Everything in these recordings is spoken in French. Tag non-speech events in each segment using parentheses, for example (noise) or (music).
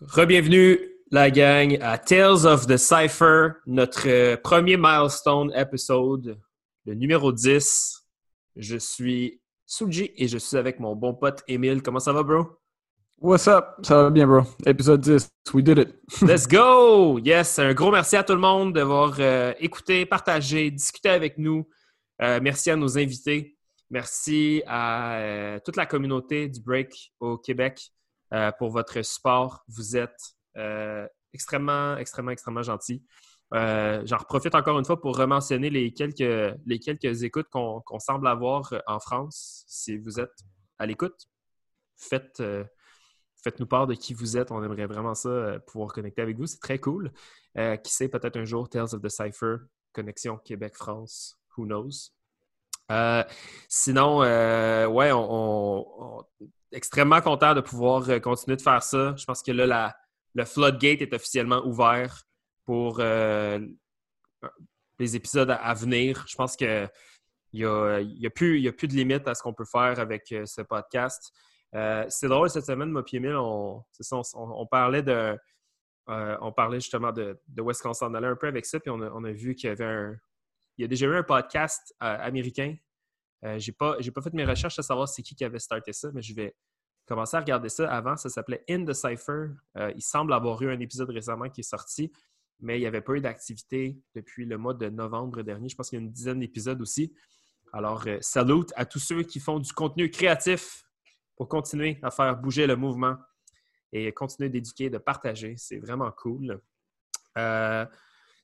Rebienvenue la gang à Tales of the Cypher, notre euh, premier milestone épisode, le numéro 10. Je suis Suji et je suis avec mon bon pote Emile. Comment ça va, bro? What's up? Ça va bien, bro. Épisode 10. We did it. (laughs) Let's go! Yes, un gros merci à tout le monde d'avoir euh, écouté, partagé, discuté avec nous. Euh, merci à nos invités. Merci à euh, toute la communauté du break au Québec euh, pour votre support. Vous êtes euh, extrêmement, extrêmement, extrêmement gentils. Euh, J'en profite encore une fois pour rementionner les quelques, les quelques écoutes qu'on semble avoir en France. Si vous êtes à l'écoute, faites, euh, faites-nous part de qui vous êtes. On aimerait vraiment ça, euh, pouvoir connecter avec vous. C'est très cool. Euh, qui sait, peut-être un jour, Tales of the Cypher, connexion Québec-France, who knows? Euh, sinon, euh, ouais, on, on- on- extrêmement content de pouvoir euh, continuer de faire ça. Je pense que là, le floodgate est officiellement ouvert pour euh, les épisodes à, venir. Je pense que il n'y a, a, plus- de limite à ce qu'on peut faire avec ce podcast. C'est drôle, cette semaine, moi et Emile, on, parlait de. on parlait justement de, de où est-ce qu'on s'en allait un peu avec ça, puis on a vu qu'il y avait un. Il y a déjà eu un podcast euh, américain. Euh, j'ai pas, pas fait mes recherches à savoir c'est qui qui avait starté ça, mais je vais commencer à regarder ça avant. Ça s'appelait In the Cypher. Euh, il semble avoir eu un épisode récemment qui est sorti, mais il n'y avait pas eu d'activité depuis le mois de novembre dernier. Je pense qu'il y a une dizaine d'épisodes aussi. Alors, euh, salut à tous ceux qui font du contenu créatif pour continuer à faire bouger le mouvement et continuer d'éduquer, de partager. C'est vraiment cool.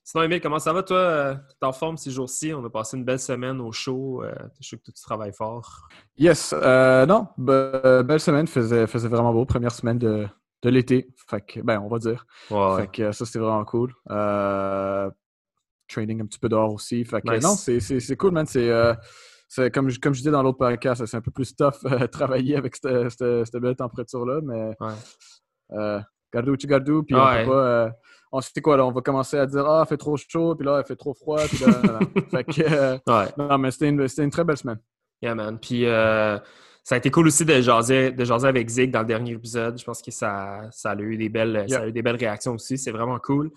Sinon, Emile, comment ça va, toi? Euh, T'es en forme ces jours-ci? On a passé une belle semaine au show. Euh, je sais que tu travailles fort. Yes. euh, non, be- belle semaine. Faisait, faisait vraiment beau. Première semaine de, de l'été. Fait que, ben, on va dire. Ouais, Fait que ça, c'était vraiment cool. Euh, training un petit peu dehors aussi. Fait que Nice. non, c'est- cool, man. C'est. euh, comme, je- comme je disais dans l'autre podcast, c'est un peu plus tough (laughs) travailler avec cette, cette- cette belle température-là, mais Ouais. gardou, tu gardou, puis on peut pas. On sait quoi, là, on va commencer à dire Ah, il fait trop chaud, puis là, il fait trop froid, puis là. (laughs) Fait que, euh, Ouais. non, mais c'était une, une très belle semaine. Yeah, man. Puis euh, ça a été cool aussi de jaser, de jaser avec Zig dans le dernier épisode. Je pense que ça, ça a eu des belles, ça a eu des belles réactions aussi. C'est vraiment cool.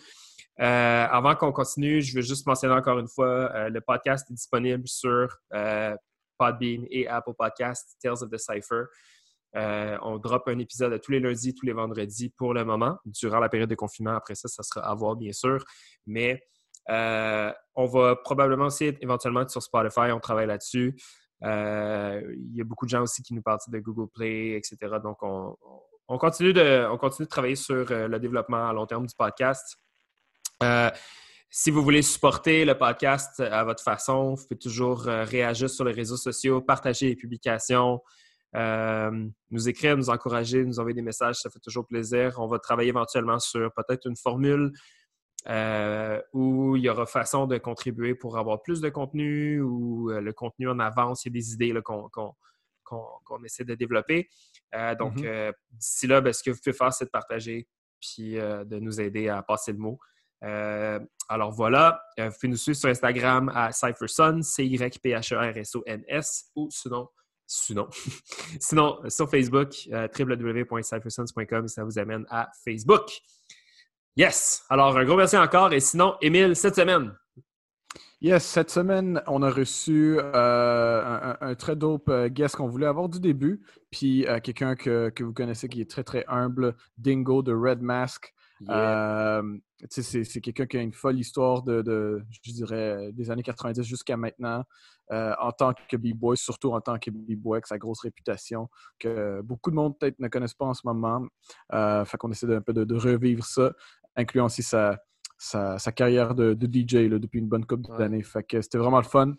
Euh, avant qu'on continue, je veux juste mentionner encore une fois, euh, le podcast est disponible sur euh, Podbean et Apple Podcasts, Tales of the Cypher. Euh, on drop un épisode tous les lundis, tous les vendredis pour le moment, durant la période de confinement. Après ça, ça sera à voir, bien sûr. Mais euh, on va probablement aussi éventuellement être sur Spotify. On travaille là-dessus. Euh, il y a beaucoup de gens aussi qui nous parlent de Google Play, etc. Donc, on, on continue, de, on continue de travailler sur le développement à long terme du podcast. Si vous voulez supporter le podcast à votre façon, vous pouvez toujours réagir sur les réseaux sociaux, partager les publications, euh, nous écrire, nous encourager, nous envoyer des messages, ça fait toujours plaisir. On va travailler éventuellement sur peut-être une formule euh, où il y aura façon de contribuer pour avoir plus de contenu ou euh, le contenu en avance. Il y a des idées qu'on essaie de développer. Donc, Mhm. euh, d'ici là, ben, ce que vous pouvez faire, c'est de partager puis de nous aider à passer le mot. Alors voilà, vous pouvez nous suivre sur Instagram à CypherSon, C-Y-P-H-E-R-S-O-N-S, ou sinon, sinon, (laughs) sinon sur Facebook, euh, ça vous amène à Facebook. Yes! Alors, un gros merci encore. Et sinon, Émile, cette semaine, Yes, cette semaine, on a reçu euh, un très dope euh, guest qu'on voulait avoir du début, puis euh, quelqu'un que, que vous connaissez qui est très très humble, Dingo de Red Mask. Yeah. Euh, c'est c'est quelqu'un qui a une folle histoire de, de, je dirais, des années 90 jusqu'à maintenant, euh, en tant que B-boy, surtout en tant que B-boy, avec sa grosse réputation, que beaucoup de monde peut-être ne connaissent pas en ce moment. Euh, fait qu'on essaie de, un peu de, de revivre ça, incluant aussi sa, sa, sa carrière de, DJ là, depuis une bonne couple Ouais. d'années. Fait que c'était vraiment le fun.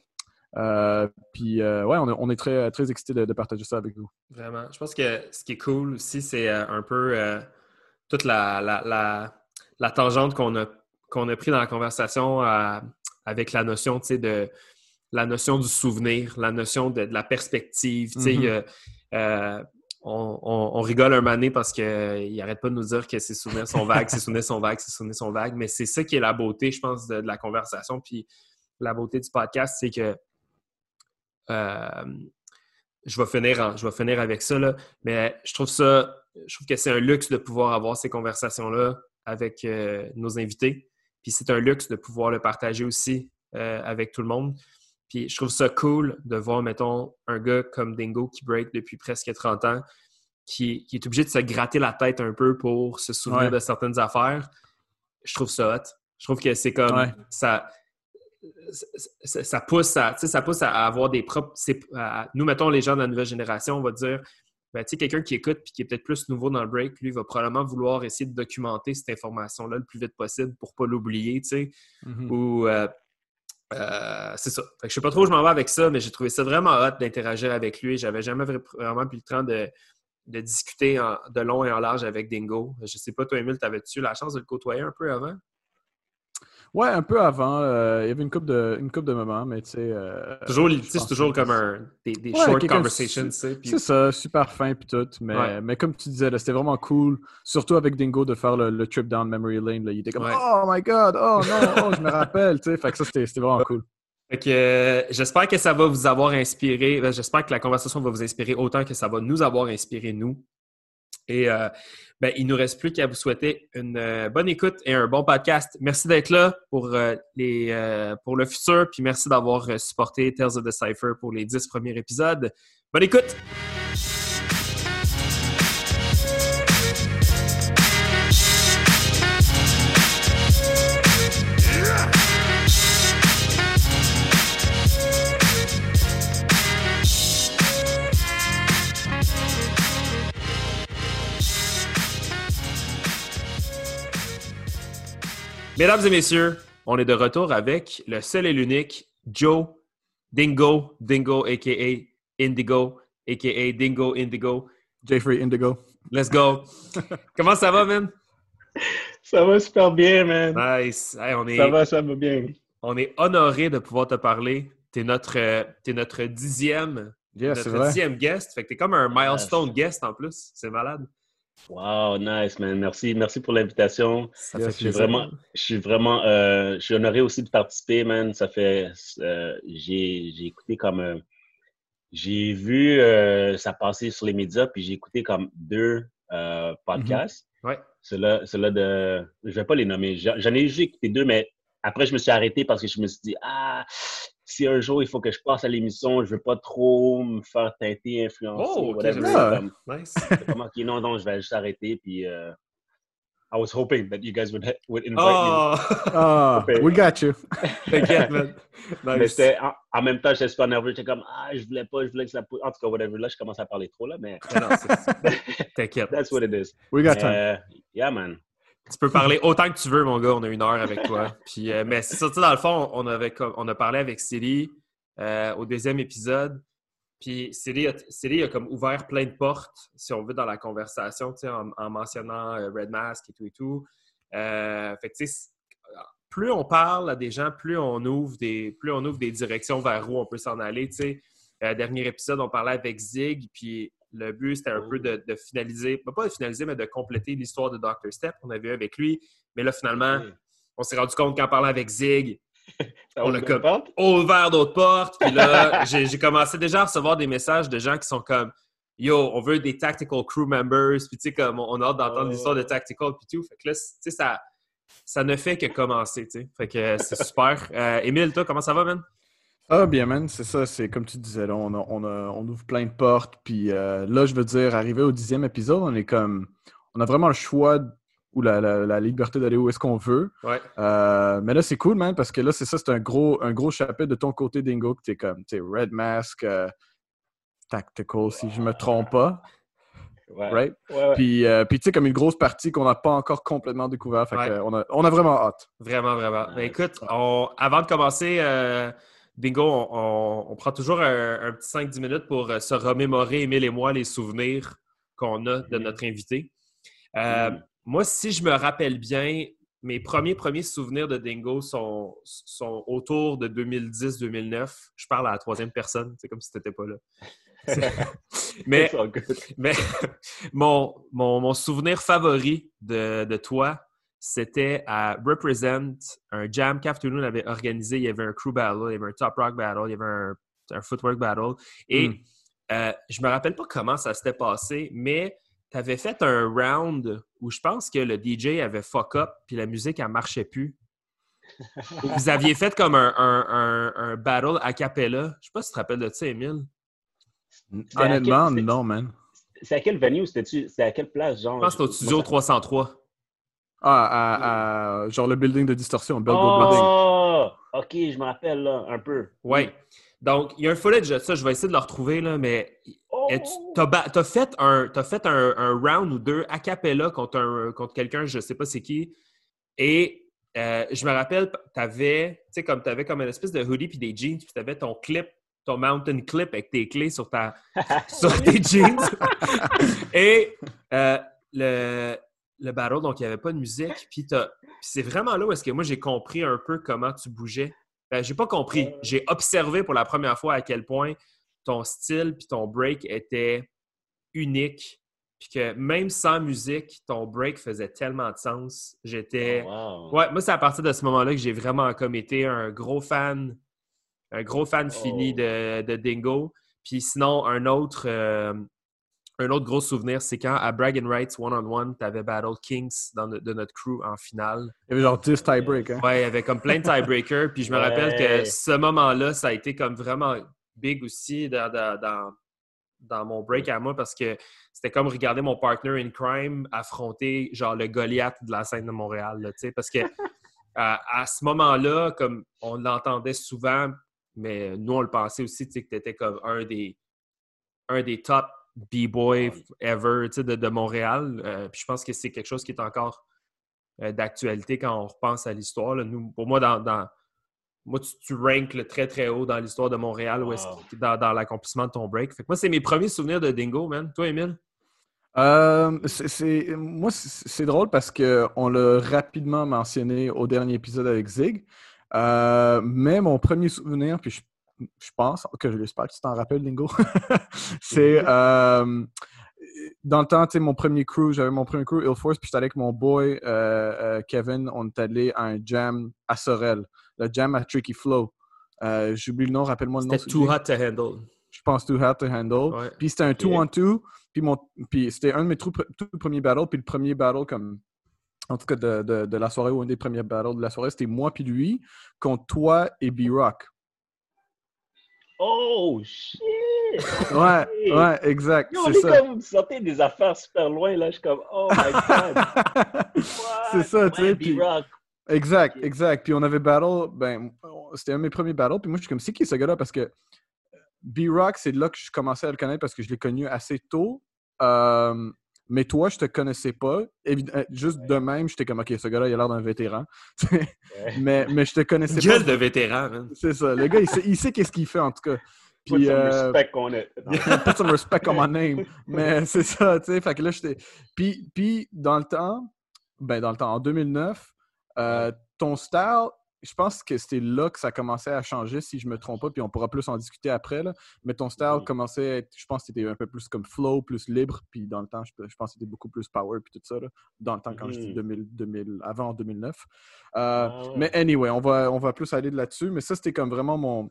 Euh, puis euh, ouais, on, est- on est très, très excités de, de partager ça avec vous. Vraiment. Je pense que ce qui est cool aussi, c'est euh, un peu toute la, la, la, la tangente qu'on a, qu'on a pris dans la conversation euh, avec la notion, tu sais, de la notion du souvenir, la notion de, de la perspective. Tu sais, Mhm. y a, euh, on, on- on rigole un mané parce qu'il n'arrête pas de nous dire que ses souvenirs sont vagues, ses souvenirs sont vagues, ses souvenirs sont vagues. Mais c'est ça qui est la beauté, je pense, de, de la conversation. Puis la beauté du podcast, c'est que euh, je vais finir, je vais finir avec ça, là, mais je trouve ça, je trouve que c'est un luxe de pouvoir avoir ces conversations-là avec euh, nos invités. Puis c'est un luxe de pouvoir le partager aussi euh, avec tout le monde. Puis je trouve ça cool de voir, mettons, un gars comme Dingo qui break depuis presque 30 ans, qui, est obligé de se gratter la tête un peu pour se souvenir de certaines affaires. Je trouve ça hot. Je trouve que c'est comme ça, ça, pousse à, ça pousse à avoir des propres. nous, mettons, les gens de la nouvelle génération, on va dire ben, quelqu'un qui écoute et qui est peut-être plus nouveau dans le break, lui, va probablement vouloir essayer de documenter cette information-là le plus vite possible pour ne pas l'oublier. Mm-hmm. Ou euh, euh, c'est ça. Je ne sais pas trop où je m'en vais avec ça, mais j'ai trouvé ça vraiment hot d'interagir avec lui. J'avais jamais vraiment pris le temps de, discuter de long et en large avec Dingo. Je sais pas, toi, Emile, t'avais-tu la chance de le côtoyer un peu avant? Ouais, un peu avant. Euh, il y avait une coupe de, une coupe de moments, mais tu sais. Euh, toujours, c'est toujours comme un, des, des short conversations, tu sais. C'est ça, super fin puis tout. Mais, mais comme tu disais, c'était vraiment cool, surtout avec Dingo, de faire le, trip down memory lane. Là. Il était comme Oh my god, oh non, (laughs) oh, je me rappelle, tu sais. Fait que ça, c'était vraiment cool. Fait que euh, j'espère que ça va vous avoir inspiré. Ben, j'espère que la conversation va vous inspirer autant que ça va nous avoir inspiré, nous. Et ben, il ne nous reste plus qu'à vous souhaiter une euh, bonne écoute et un bon podcast. Merci d'être là pour, euh, les, euh, pour le futur, puis merci d'avoir supporté Tales of the Cypher pour les dix premiers épisodes. Bonne écoute! Mesdames et messieurs, on est de retour avec le seul et l'unique Joe Dingo, Dingo aka Indigo, aka Dingo Indigo. Jeffrey Indigo. Let's go. (laughs) Comment ça va, man? Ça va super bien, man. Nice. on est, ça va, ça va bien. On est honoré de pouvoir te parler. Tu es notre, es notre dixième, notre dixième guest. Fait que t'es comme un milestone guest en plus. C'est malade. Wow, nice, man. Merci, merci pour l'invitation. je suis vraiment, je suis vraiment, euh, je suis honoré aussi de participer, man. Ça fait, euh, j'ai écouté comme, euh, j'ai vu ça passer sur les médias, puis j'ai écouté comme deux podcasts. Ouais. Cela, là de, je vais pas les nommer. J'en ai juste écouté deux, mais après je me suis arrêté parce que je me suis dit, ah, si un jour il faut que je passe à l'émission, je veux pas trop me faire teinter, influencer, oh, whatever. Comme, nice. comme, ok, non, non, je vais juste arrêter. Puis, uh, I was hoping that you guys would, would invite oh. me. (laughs) Oh, we got you. T'inquiète, man. (laughs) Nice. Mais en, en, même temps, j'étais super nerveux. J'étais comme, ah, je voulais pas, je voulais que ça En tout cas, whatever. Là, je commence à parler trop, là, mais. T'inquiète. (laughs) That's what it is. We got time. Uh, yeah, man. Tu peux parler autant que tu veux, mon gars. On a une heure avec toi. (laughs) Puis, euh, mais c'est ça, dans le fond, on, avait, on a parlé avec Célie euh, au deuxième épisode. Puis Célie a, a, comme ouvert plein de portes, si on veut, dans la conversation, en, en mentionnant euh, Red Mask et tout et tout. fait que, plus on parle à des gens, plus on ouvre des, plus on ouvre des directions vers où on peut s'en aller. sais. dernier épisode, on parlait avec Zig, puis le but, c'était un peu de, finaliser, pas de finaliser, mais de compléter l'histoire de Dr. Step qu'on avait eu avec lui. Mais là, finalement, on s'est rendu compte qu'en parlant avec Zig, (laughs) on a comme ouvert d'autres portes. Puis là, (laughs) j'ai commencé déjà à recevoir des messages de gens qui sont comme Yo, on veut des tactical crew members. Puis tu sais, comme on a hâte d'entendre l'histoire de tactical puis tout. Fait que là, tu sais, ça, ça ne fait que commencer, tu sais. Fait que c'est super. Euh, Émile, toi, comment ça va, man? Ah, bien, man, c'est ça. C'est comme tu disais, là, on, on, ouvre plein de portes. Puis euh, là, je veux dire, arrivé au dixième épisode, on est comme. On a vraiment le choix ou la, liberté d'aller où est-ce qu'on veut. Ouais. Euh, mais là, c'est cool, man, parce que là, c'est ça, c'est un gros, un gros chapitre de ton côté, Dingo, que t'es comme, tu Red Mask, euh, Tactical, si je me trompe pas. Ouais. Right? Ouais, Puis, puis tu sais, comme une grosse partie qu'on n'a pas encore complètement découvert. Fait on, a, on, a, vraiment hâte. Vraiment, vraiment. Mais écoute, avant de commencer Bingo, on, prend toujours un, petit 5-10 minutes pour euh, se remémorer, Émile et moi, les souvenirs qu'on a de notre invité. Euh, moi, si je me rappelle bien, mes premiers premiers souvenirs de Dingo sont, sont autour de 2010-2009. Je parle à la troisième personne, c'est comme si tu n'étais pas là. (laughs) mais, mais (laughs) mon, mon, souvenir favori de, de toi, c'était à Represent, un jam qu'Afternoon avait organisé. Il y avait un crew battle, il y avait un top rock battle, il y avait un, footwork battle. Et hmm. euh, je me rappelle pas comment ça s'était passé, mais tu avais fait un round où je pense que le DJ avait fuck up puis la musique, elle marchait plus. (laughs) Vous aviez fait comme un, un, un, battle a cappella. Je sais pas si tu te rappelles de ça, Emile. Honnêtement, non, man. C'est à quel venue? C'était à quelle place, genre? Je pense que c'était au studio 303. Ah, à, genre le building de distorsion, Belleville oh, OK, je me rappelle, là, un peu. Oui. Donc, il y a un footage de ça, je vais essayer de le retrouver, là, mais oh! tu as, fait, un, as fait un, round ou deux a cappella contre, contre quelqu'un, je ne sais pas c'est qui, et euh, je me rappelle, tu avais, tu sais, comme avais comme une espèce de hoodie puis des jeans, puis tu avais ton clip, ton mountain clip avec tes clés sur, ta, (laughs) sur tes jeans. (laughs) et euh, le, le battle, donc il n'y avait pas de musique. Puis, c'est vraiment là où est-ce que moi j'ai compris un peu comment tu bougeais. Ben, j'ai pas compris. J'ai observé pour la première fois à quel point ton style puis ton break était unique. Puis que même sans musique, ton break faisait tellement de sens. J'étais. Oh, ouais, moi, c'est à partir de ce moment-là que j'ai vraiment comme été un gros fan, un gros fan fini oh. de, Dingo. Puis sinon, un autre, euh, un autre gros souvenir, c'est quand à Brag Rights One-on-One, tu avais Battle Kings dans de notre crew en finale. Il y avait genre 10 tiebreakers. Hein? Ouais, il y avait comme plein de tiebreakers. puis je me rappelle que ce moment-là, ça a été comme vraiment big aussi dans, dans, dans, mon break à moi parce que c'était comme regarder mon partner in crime affronter genre le Goliath de la scène de Montréal. Là, parce que (laughs) à, ce moment-là, comme on l'entendait souvent, mais nous on le pensait aussi, que tu étais comme un des, un des top B-boy ever de, de Montréal. Euh, puis je pense que c'est quelque chose qui est encore euh, d'actualité quand on repense à l'histoire. Nous, pour moi, dans, moi, tu, tu ranks très très haut dans l'histoire de Montréal dans, dans l'accomplissement de ton break. Fait que moi, c'est mes premiers souvenirs de Dingo, man. Toi, Emile? Euh, c'est, moi, c'est drôle parce qu'on l'a rapidement mentionné au dernier épisode avec Zig. mais mon premier souvenir, puis je je pense, que je l'espère que tu t'en rappelles, Lingo. (laughs) c'est euh, dans le temps, tu sais, mon premier crew, j'avais mon premier crew, Ill Force, puis j'étais allé avec mon boy euh, euh, Kevin, on est allé à un jam à Sorel, le jam à Tricky Flow. J'oublie le nom, rappelle-moi le nom. C'était Too Hot to Handle. Je pense Too Hot to Handle. Puis c'était un 2-on-2, puis, puis c'était un de mes tout, premiers battles, puis le premier battle comme en tout cas de, de, de, la soirée ou un des premiers battles de la soirée, c'était moi puis lui contre toi et B-Rock. Oh shit! Ouais, ouais, exact. on est, comme sortez des affaires super loin là. Je suis comme oh my (laughs) god. (laughs) c'est ça, tu sais. Puis... Exact, exact. Puis on avait battle, ben c'était un de mes premiers battles. Puis moi je suis comme c'est qui ce gars-là? Parce que B-Rock c'est là que je commençais à le connaître parce que je l'ai connu assez tôt. Euh, mais toi, je te connaissais pas. Euh, juste de même, j'étais comme, OK, ce gars-là, il a l'air d'un vétéran. (laughs) mais, mais je te connaissais pas. Gueule de vétéran, C'est ça. Le gars, il sait, qu'est-ce qu'il fait, en tout cas. (laughs) Puis, put some euh, respect on it. (laughs) put some respect on my name. Mais c'est ça, tu sais. Fait que là, j'étais... Puis, puis, dans le temps, ben, dans le temps, en 2009, euh, ton style je pense que c'était là que ça commençait à changer, si je me trompe pas, puis on pourra plus en discuter après. Là. Mais ton style mm-hmm. commençait à être, je pense que c'était un peu plus comme flow, plus libre, puis dans le temps, je, pense que c'était beaucoup plus power, puis tout ça, dans le temps quand je dis 2000, 2000, avant 2009. Euh, ah mais anyway, on va, on va plus aller là-dessus, mais ça, c'était comme vraiment mon,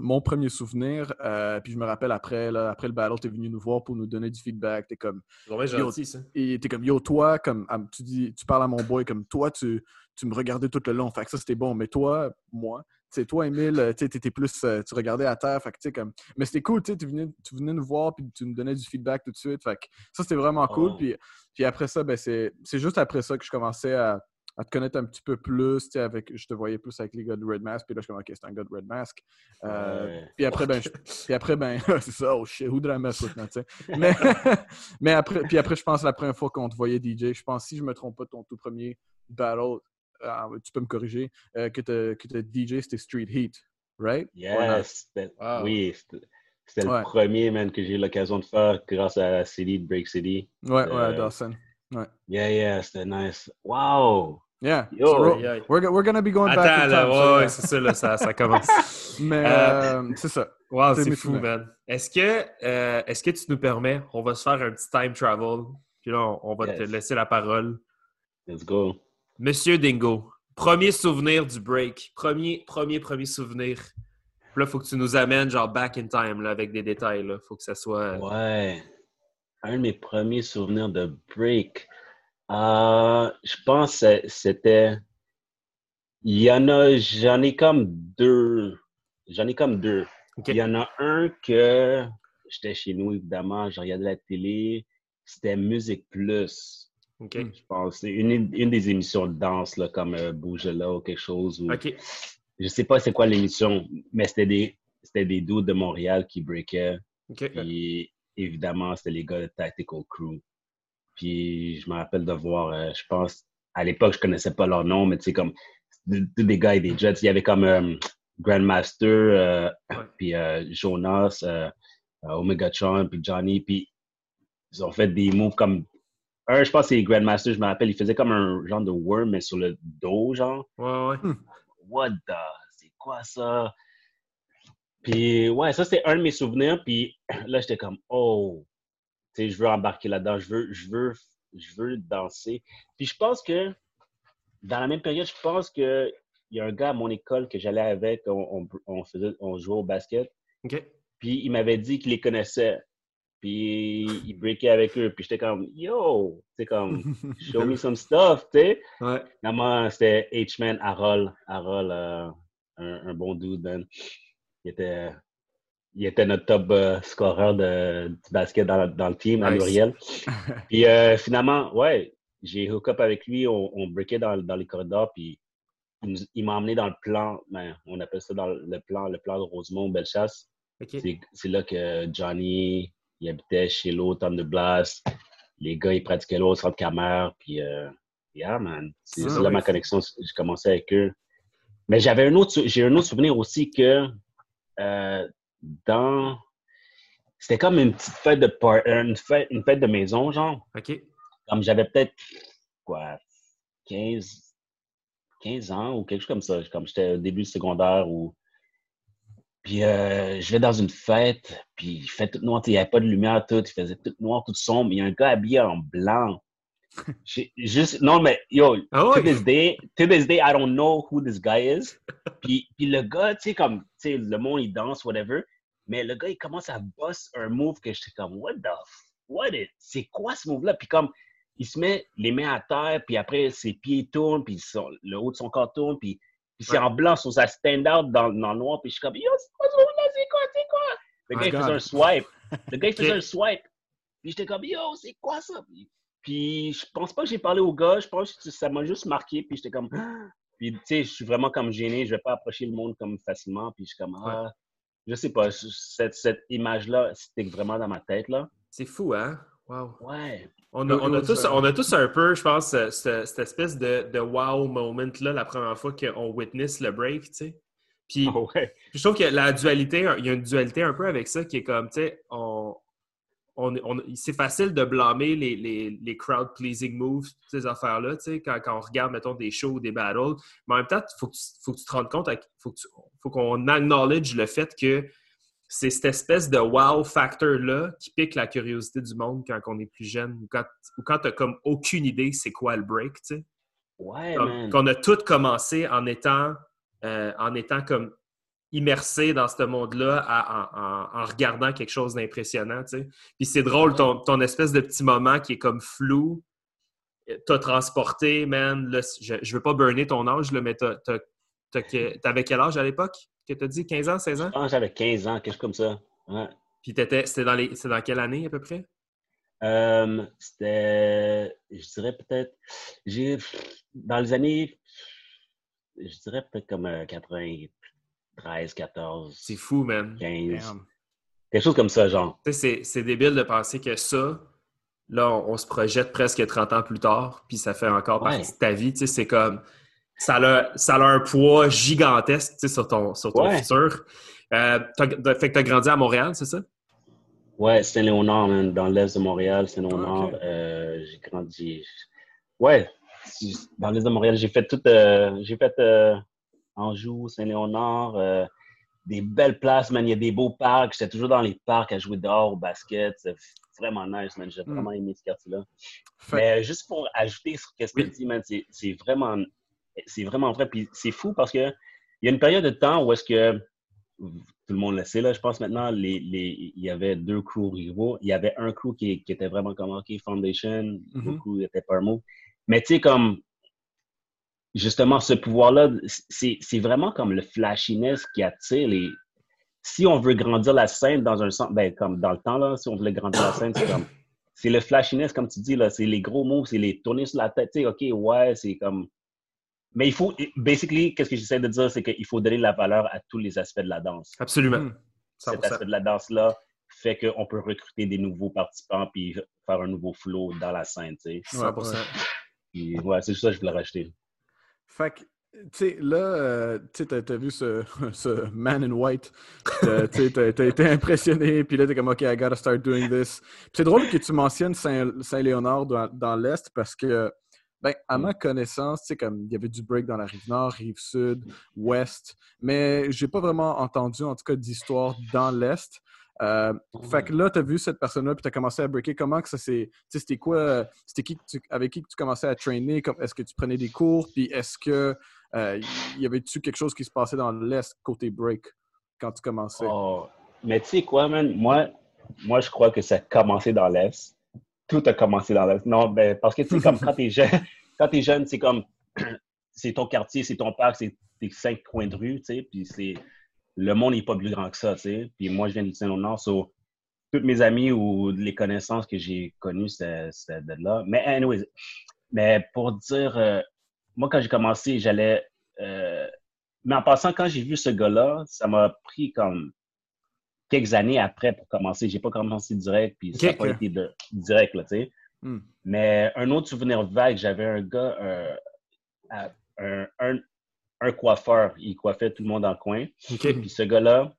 mon premier souvenir. Euh, puis je me rappelle après, là, après le battle, tu es venu nous voir pour nous donner du feedback. Tu comme. gentil, ça. Et tu comme, yo, toi, comme, tu, dis, tu parles à mon boy comme, toi, tu, tu me regardais tout le long. Fait que ça, c'était bon. Mais toi, moi, tu sais, toi, Emile, tu étais plus, euh, tu regardais à terre. Fait que, tu sais, comme, mais c'était cool, tu venais, tu venais nous voir, puis tu nous donnais du feedback tout de suite. Fait que ça, c'était vraiment cool. Oh. Puis, puis après ça, ben, c'est juste après ça que je commençais à à te connaître un petit peu plus. Avec, je te voyais plus avec les gars de Red Mask, puis là, je suis comme, OK, c'est un gars de Red Mask. Euh, puis après, ben, puis après, ben, (laughs) c'est ça, oh shit, who did I mess with, tu sais. (laughs) Mais, (laughs) mais après, puis après, je pense la première fois qu'on te voyait DJ, je pense, si je me trompe pas, ton tout premier battle, ah, tu peux me corriger, euh, que tu as DJ, c'était Street Heat, right? Yes, oui, c'était le premier, man, que j'ai eu l'occasion de faire grâce à City, Break City. Ouais, ouais, euh, Dawson. Ouais. Yeah, yeah, c'était nice. Wow! Yeah. Yo, so we're, we're, we're gonna be going Attends, back in time. Là, ouais, c'est ça, là, ça, ça commence. (laughs) Mais euh, euh, c'est ça. Wow, c'est fou, man. Est-ce que, euh, est-ce que tu nous permets, on va se faire un petit time travel, puis là, on, on va yes. te laisser la parole. Let's go. Monsieur Dingo, premier souvenir du break. Premier, premier, premier souvenir. là, il faut que tu nous amènes genre back in time là, avec des détails. Il faut que ça soit. Ouais. Un de mes premiers souvenirs de break. Euh, je pense que c'était. Il y en a, j'en ai comme deux. J'en ai comme deux. Il y en a un que j'étais chez nous, évidemment, je regardais la télé. C'était Musique Plus. Je pense. C'est une, une, des émissions de danse, là, comme euh, Bouge là ou quelque chose. Où, OK. Je sais pas c'est quoi l'émission, mais c'était des, c'était des dudes de Montréal qui breakaient. OK. Puis évidemment, c'était les gars de Tactical Crew. Puis je me rappelle de voir, euh, je pense, à l'époque, je connaissais pas leur nom, mais tu sais, comme tous des gars et des Jets. Il y avait comme euh, Grandmaster, euh, puis Jonas, Omega Tron, puis Johnny. Puis ils ont fait des moves comme. Un, je pense que c'est Grandmaster, je me rappelle, il faisait comme un genre de worm, mais sur le dos, genre. Ouais, ouais. Hmm. What the? C'est quoi ça? Puis, ouais, ça, c'est un de mes souvenirs. Puis là, j'étais comme, oh, tu sais, je veux embarquer là-dedans, je veux, je veux, je veux danser. Puis je pense que, dans la même période, je pense qu'il y a un gars à mon école que j'allais avec, on, on, faisait, on jouait au basket. OK. Puis il m'avait dit qu'il les connaissait. Puis il breakait avec eux. Puis j'étais comme, yo, c'est comme, (laughs) show me some stuff, tu sais. Ouais. Normalement, c'était H-Man, Harold, Harold, euh, un, un, bon dude, man il était, il était notre top euh, scoreur de, du basket dans, dans le team, à L'Uriel. (laughs) puis euh, finalement, ouais, j'ai hook up avec lui, on, on breakait dans, dans les corridors, puis il, m'a emmené dans le plan, ben, on appelle ça dans le plan, le plan de Rosemont, Bellechasse. C'est là que Johnny, il habitait chez l'autre, Tom de Blast. Les gars, ils pratiquaient l'autre, centre camère, puis euh, yeah, man. C'est ah, là ma connexion, j'ai commencé avec eux. Mais j'avais un autre, j'ai un autre souvenir aussi que euh, dans. C'était comme une petite fête de une fête, une fête de maison, genre. OK. Comme j'avais peut-être quoi 15, 15 ans ou quelque chose comme ça. Comme j'étais au début secondaire ou. Puis euh, je vais dans une fête, puis il fait tout noir, il n'y avait pas de lumière, tout, il faisait tout noir, tout sombre. Il y a un gars habillé en blanc. Juste, non, mais yo, oh, to this day, to this day, I don't know who this guy is. (laughs) puis, puis le gars, tu sais, comme, tu sais, le monde, il danse, whatever. Mais le gars, il commence à boss un move que j'étais comme, what the, what it, c'est quoi ce move-là? Puis comme, il se met les mains à terre, puis après, ses pieds tournent, puis le haut de son corps tourne, puis, puis c'est en blanc sur sa stand-out dans, dans, le noir, puis je suis comme, yo, c'est quoi ce move-là? C'est quoi, c'est quoi? Le gars, il faisait un swipe. (laughs) Le gars, il faisait un swipe. Puis j'étais comme, yo, c'est quoi ça? Puis je pense pas que j'ai parlé au gars, je pense que ça m'a juste marqué, puis j'étais comme... (gasps) Puis tu sais, je suis vraiment comme gêné, je vais pas approcher le monde comme facilement, puis je suis comme... Ah, je sais pas, cette, cette image-là, c'était vraiment dans ma tête, là. C'est fou, hein? Wow. Ouais. On a, on, a tous, on a, tous, un peu, je pense, cette, espèce de, de, wow moment-là la première fois qu'on witness le break, tu sais. (laughs) Puis, je trouve que la dualité, il y a une dualité un peu avec ça qui est comme, tu sais, on, c'est facile de blâmer les, les, crowd-pleasing moves, ces affaires-là, quand, quand, on regarde, mettons, des shows ou des battles. Mais en même temps, il faut, faut, que tu te rendes compte, il faut, faut qu'on acknowledge le fait que c'est cette espèce de wow factor-là qui pique la curiosité du monde quand on est plus jeune ou quand, ou quand tu n'as comme aucune idée c'est quoi le break, tu sais. Ouais, Qu'on a tout commencé en étant, euh, en étant comme immersé dans ce monde-là en, regardant quelque chose d'impressionnant, tu sais. Puis c'est drôle, ton, espèce de petit moment qui est comme flou, t'as transporté, man, je, je veux pas burner ton âge, là, mais t'avais quel âge à l'époque que t'as dit? 15 ans, 16 ans? j'avais 15 ans, quelque chose comme ça. Ouais. Puis c'était dans, les, dans quelle année à peu près? Euh, c'était, je dirais peut-être, j'ai, dans les années, je dirais peut-être comme 80, 13, 14. C'est fou, man. 15. Quelque chose comme ça, genre. C'est débile de penser que ça, là, on, se projette presque 30 ans plus tard, puis ça fait encore partie de ta vie. C'est comme. Ça a, ça a un poids gigantesque sur ton, sur ton futur. Euh, fait que tu as grandi à Montréal, c'est ça? Ouais, Saint-Léonard, dans l'est de Montréal, Saint-Léonard. Euh, j'ai grandi. Ouais, dans l'est de Montréal, j'ai fait tout. Euh, j'ai fait Anjou, Saint-Léonard, euh, des belles places, man. Il y a des beaux parcs. J'étais toujours dans les parcs à jouer dehors au basket. C'est vraiment nice, man. J'ai hmm. vraiment aimé ce quartier-là. Mais juste pour ajouter ce que tu dis, man, c'est vraiment, c'est vraiment vrai. Puis c'est fou parce que il y a une période de temps où est-ce que tout le monde le sait, là, je pense maintenant, les, les, il y avait deux crews rivaux. Il y avait un crew qui, qui était vraiment comme OK, Foundation, Mhm. beaucoup un mot. Mais tu sais, comme justement, ce pouvoir-là, c'est c'est vraiment comme le flashiness qui attire les. Si on veut grandir la scène dans un sens, ben, comme dans le temps, là, si on voulait grandir la scène, c'est comme. C'est le flashiness, comme tu dis, là, c'est les gros mots, c'est les tourner sur la tête. Tu sais, OK, ouais, c'est comme. Mais il faut, basically, qu'est-ce que j'essaie de dire, c'est qu'il faut donner la valeur à tous les aspects de la danse. Absolument. Hmm. Cet 100%. aspect de la danse-là fait qu'on peut recruter des nouveaux participants puis faire un nouveau flow dans la scène, tu sais. 100%. Puis, ouais, c'est juste ça que je voulais rajouter. Fait que, tu sais, là, euh, tu t'as vu ce, (laughs) ce man in white. Tu t'as été impressionné, puis là, t'es comme, OK, I gotta start doing this. C'est drôle que tu mentionnes Saint- Saint-Léonard dans, dans l'Est parce que, ben, à ma connaissance, tu comme il y avait du break dans la rive nord, rive sud, ouest, mais j'ai pas vraiment entendu, en tout cas, d'histoire dans l'Est. Euh, fait que là, tu as vu cette personne-là, puis tu as commencé à breaker. Comment que ça s'est. Tu sais, c'était quoi. euh, C'était qui tu- avec qui que tu commençais à trainer? Est-ce que tu prenais des cours? Puis est-ce que. euh, y avait-tu quelque chose qui se passait dans l'Est côté break quand tu commençais? Oh, Mais tu sais quoi, man? Moi, moi, je crois que ça a commencé dans l'Est. Tout a commencé dans l'Est. Non, ben, parce que tu sais, comme quand t'es jeune, (laughs) quand t'es jeune, c'est comme. (clears throat) C'est ton quartier, c'est ton parc, c'est tes cinq coins de rue, tu sais, puis c'est. Le monde n'est pas plus grand que ça, tu sais. Puis moi, je viens du Saint-Laurent, so, toutes mes amis ou les connaissances que j'ai connues, c'était de là. Mais anyways, mais pour dire, euh, moi, quand j'ai commencé, j'allais. euh, mais en passant, quand j'ai vu ce gars-là, ça m'a pris comme quelques années après pour commencer. J'ai pas commencé direct, puis ça n'a pas été de- direct, là, tu sais. Hmm. Mais un autre souvenir vague, j'avais un gars, euh, un, un coiffeur, il coiffait tout le monde dans le coin. Puis ce gars-là,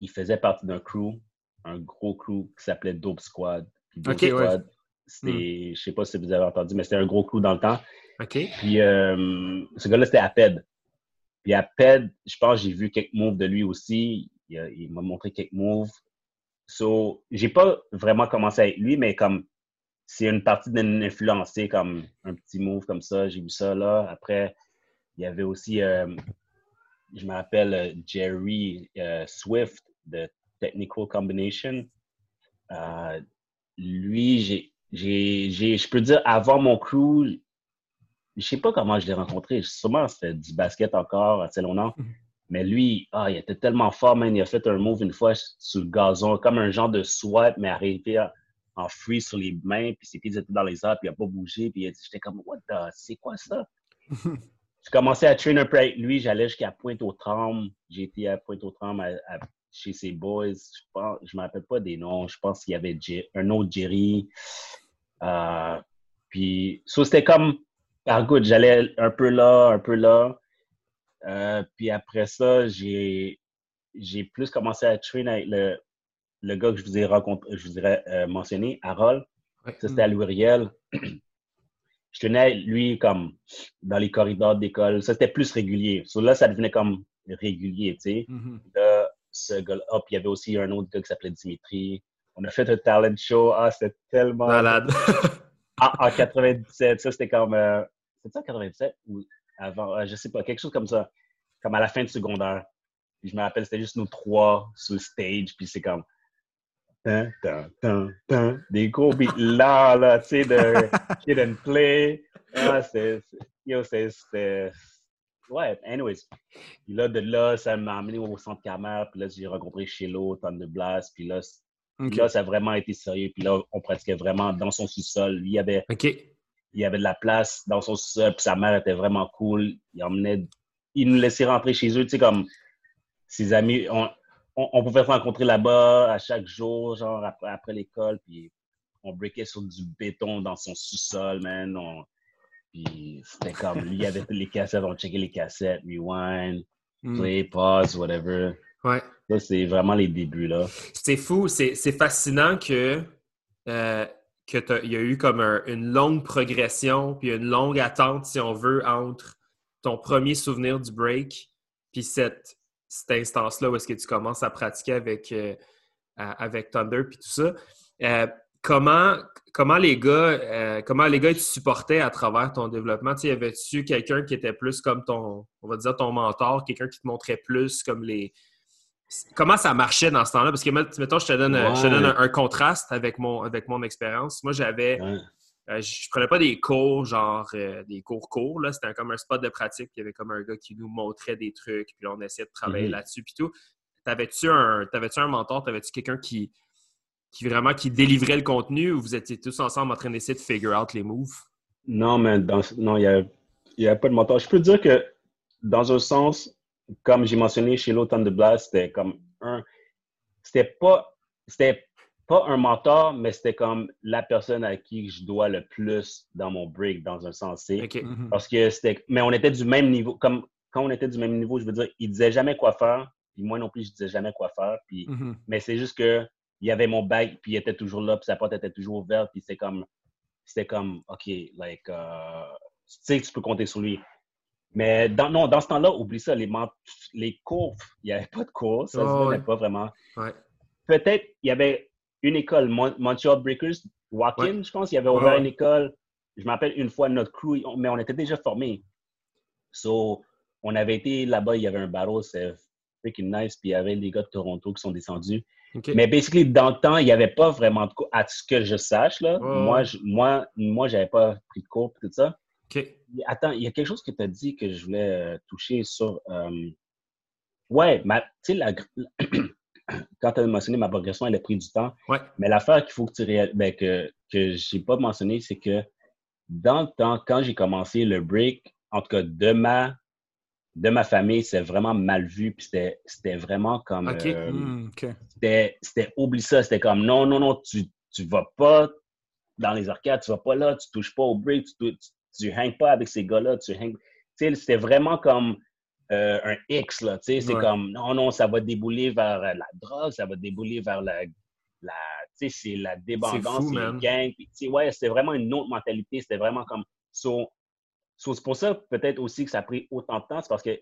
il faisait partie d'un crew, un gros crew qui s'appelait Dope Squad. Dope ouais. Squad, c'était, je sais pas si vous avez entendu, mais c'était un gros crew dans le temps. Puis euh, ce gars-là, c'était Aped. Puis Aped, je pense que j'ai vu quelques moves de lui aussi. Il, m'a montré quelques moves. So, j'ai pas vraiment commencé avec lui, mais comme c'est une partie d'une tu sais, comme un petit move comme ça, j'ai vu ça là. Après, il y avait aussi, euh, je me rappelle, euh, Jerry euh, Swift de Technical Combination. Euh, lui, j'ai, je peux dire, avant mon crew, je sais pas comment je l'ai rencontré. Sûrement, c'était du basket encore à Saint-Laurent. Mhm. Mais lui, ah, il était tellement fort, man. Il a fait un move une fois sur le gazon, comme un genre de swipe, mais arrivé à- en free sur les mains, puis ses pieds étaient dans les airs, puis il a pas bougé. Puis j'étais comme, what the, c'est quoi ça? (laughs) J'ai commencé à traîner un peu avec lui. J'allais jusqu'à Pointe-aux-Trembles. Été à Pointe-aux-Trembles à- à- chez ses boys. Je je me rappelle pas des noms. Je pense qu'il y avait un autre Jerry. Euh, puis, so, c'était comme, par good, j'allais un peu là, un peu là. Euh, puis après ça, j'ai, plus commencé à traîner avec le, le gars que je vous ai rencontré, je vous ai euh, mentionné, Harold. Ça, c'était à Louis Riel. (clears throat) je tenais lui comme dans les corridors d'école. Ça, c'était plus régulier. So, là, ça devenait comme régulier, tu sais. Mhm. Là, ce gars hop, il y avait aussi un autre gars qui s'appelait Dimitri. On a fait un talent show. Ah, c'était tellement... Malade. Ah, (laughs) en 97, ça c'était comme. Euh, c'est ça en 97 ou avant, euh, je sais pas, quelque chose comme ça. Comme à la fin du secondaire. Puis je me rappelle, c'était juste nous trois sur le stage, puis c'est comme. Tan, tan, tan, des gros beats là, là, tu sais, de (laughs) Kid and Play. Ah, c'est- Yo, c'était. Ouais, anyways. Puis là, de là, ça m'a amené au centre Camer, puis là, j'ai rencontré Shelo, Thunder Blast, puis là, là, ça a vraiment été sérieux, puis là, on pratiquait vraiment dans son sous-sol. Il y avait il y avait de la place dans son sous-sol, puis sa mère était vraiment cool. Il emmenait, il nous laissait rentrer chez eux, tu sais, comme ses amis. On, on, on pouvait se rencontrer là-bas à chaque jour, genre après, après l'école, puis on breakait sur du béton dans son sous-sol, man. On- puis c'était comme, lui, il avait toutes les cassettes, on checkait les cassettes, rewind, Mm. play, pause, whatever. Ouais. Ça, c'est vraiment les débuts, là. C'est fou, c'est fascinant que euh, que t'as- il y a eu comme un- une longue progression puis une longue attente, si on veut, entre ton premier souvenir du break puis cette, cette instance-là où est-ce que tu commences à pratiquer avec, euh, avec Thunder puis tout ça. Euh, comment, comment les gars euh, comment les gars ils te supportaient à travers ton développement? Tu y avait-tu quelqu'un qui était plus comme ton, on va dire ton mentor, quelqu'un qui te montrait plus comme les comment ça marchait dans ce temps-là? Parce que, mettons, je te donne, je te donne un, contraste avec mon, avec mon expérience. Moi, j'avais. Euh, je prenais pas des cours, genre euh, des cours courts. C'était comme un spot de pratique. Il y avait comme un gars qui nous montrait des trucs, puis on essayait de travailler mm-hmm. là-dessus, puis tout. T'avais-tu un, un mentor? T'avais-tu quelqu'un qui, qui vraiment qui délivrait le contenu ou vous étiez tous ensemble en train d'essayer de figure out les moves? Non, mais dans, non, il n'y a, y a pas de mentor. Je peux dire que dans un sens, comme j'ai mentionné chez l'Automne de Blast, c'était comme un. C'était pas. C'était pas un mentor, mais c'était comme la personne à qui je dois le plus dans mon break, dans un sens. Mhm. Parce que c'était. Mais on était du même niveau. Comme quand on était du même niveau, je veux dire, il disait jamais quoi faire. Puis moi non plus, je disais jamais quoi faire. Puis, mhm. Mais c'est juste que il y avait mon bag, puis il était toujours là, puis sa porte était toujours ouverte, puis c'était comme. C'était comme, OK, like, euh, tu sais que tu peux compter sur lui. Mais dans, non, dans ce temps-là, oublie ça, les, les cours, il n'y avait pas de cours, ça ne se pas vraiment. Peut-être il y avait une école, Montreal Breakers, Walk-in, je pense, il y avait ouvert une école. Je m'appelle une fois notre crew, mais on était déjà formés. So, on avait été là-bas, il y avait un battle, c'est freaking nice, puis il y avait des gars de Toronto qui sont descendus. Mais basically, dans le temps, il n'y avait pas vraiment de cours, à ce que je sache. Là. Moi, je, moi, moi, j'avais pas pris de cours tout ça. Attends, il y a quelque chose que tu as dit que je voulais euh, toucher sur. Euh, ouais, tu sais, la... (clears throat) quand tu as mentionné ma progression, elle a pris du temps. Mais l'affaire qu'il faut que tu réalises, ben, que, que j'ai pas mentionné, c'est que dans le temps, quand j'ai commencé le break, en tout cas de ma, de ma famille, c'est vraiment mal vu. Puis c'était vraiment comme. Euh, hmm, c'était oublie ça. C'était comme non, non, non, tu, tu vas pas dans les arcades, tu vas pas là, tu touches pas au break, tu, tu hangs pas avec ces gars-là, tu hang... C'était vraiment comme euh, un X, là, tu sais, c'est comme, non, non, ça va débouler vers euh, la drogue, ça va débouler vers la, la tu sais, c'est la débandance, c'est le gang, puis, ouais, c'était vraiment une autre mentalité, c'était vraiment comme, so, c'est pour ça, peut-être aussi que ça a pris autant de temps, c'est parce que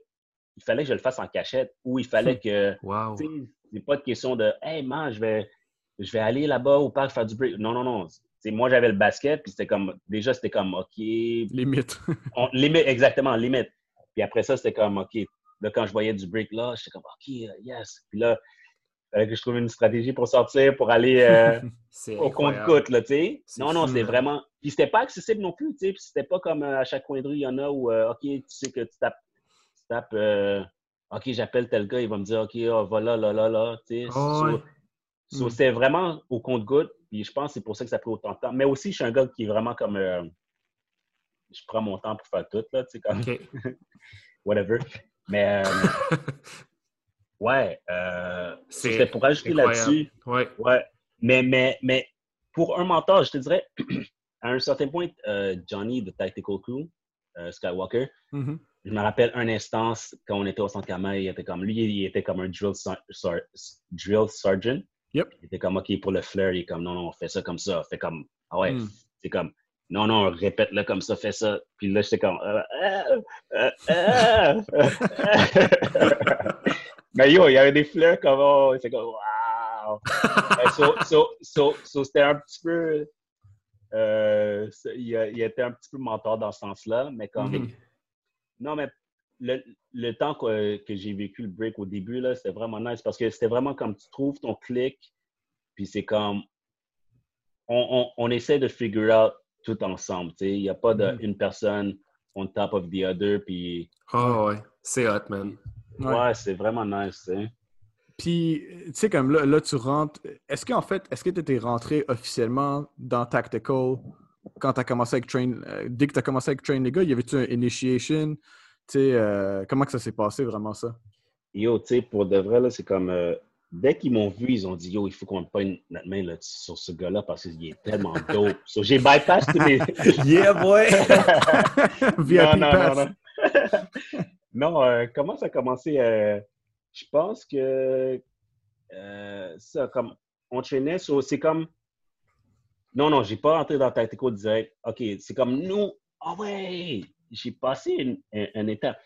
il fallait que je le fasse en cachette, ou il fallait que, (laughs) wow. c'est pas de question de, hey, man, je vais, je vais aller là-bas au parc faire du break. Non, non, non moi, j'avais le basket, puis c'était comme, déjà, c'était comme, OK. Limite. (laughs) limite, exactement, limite. Puis après ça, c'était comme, OK. Là, quand je voyais du break là, j'étais comme, OK, yes. Puis là, il fallait que je trouve une stratégie pour sortir, pour aller euh, (laughs) au compte-coute, là, tu sais. Non, non, c'était vraiment. Puis c'était pas accessible non plus, tu sais. Puis c'était pas comme euh, à chaque coin de rue, il y en a où, euh, OK, tu sais que tu tapes, tu tapes OK, j'appelle tel gars, il va me dire, OK, oh, va là, là, là, là, tu sais. Oh, hmm. C'était vraiment au compte-goutte. Puis je pense que c'est pour ça que ça prend autant de temps. Mais aussi, je suis un gars qui est vraiment comme. Je prends mon temps pour faire tout, là, tu sais, comme. (laughs) Whatever. Mais. Euh, (laughs) ouais. Euh, C'était pour ajouter là-dessus. Ouais. Ouais. Mais, mais, mais pour un mentor, je te dirais, (clears throat) à un certain point, euh, Johnny de Tactical Crew, Skywalker, mm-hmm. je me rappelle un instance quand on était au centre Carmel, il était comme lui, il était comme un drill, drill sergeant. Yep. Il était comme, OK, pour le flair, il est comme, non, non, fais ça comme ça. Fait comme, ah ouais, hmm. c'est comme, non, non, répète-le comme ça, fais ça. Puis là, j'étais comme, euh, euh, euh, mais (laughs) yo, il y avait des fleurs comme, oh, c'est comme, wow. so, so, so, c'était un petit peu, il, était un petit peu mentor dans ce sens-là, mais comme, mm-hmm. non, mais le, temps que, j'ai vécu le break au début, c'était vraiment nice parce que c'était vraiment comme tu trouves ton clic, puis c'est comme on, essaie de figure out tout ensemble. Il n'y a pas de, mm. une personne on top of the other. Puis... Oh, ouais, c'est hot, man. Ouais, c'est vraiment nice. Puis, tu sais, comme là, là, tu rentres. Est-ce qu'en fait, est-ce que tu étais rentré officiellement dans Tactical quand tu as commencé avec Train. Euh, dès que tu as commencé avec Train les gars, y avait-tu un initiation? sais, euh, comment que ça s'est passé vraiment ça? Yo, tu sais, pour de vrai, c'est comme. Euh, dès qu'ils m'ont vu, ils ont dit Yo, il faut qu'on pogne notre main là, sur ce gars-là parce qu'il est tellement dope. so, j'ai bypass tous les. (laughs) yeah, boy! (laughs) non, non, non, non, (laughs) non. Euh, comment ça a commencé? je pense que ça, comme. On traînait, c'est comme. Non, non, j'ai pas entré dans Tactical direct. OK, c'est comme nous. Ah ouais! j'ai passé un, état.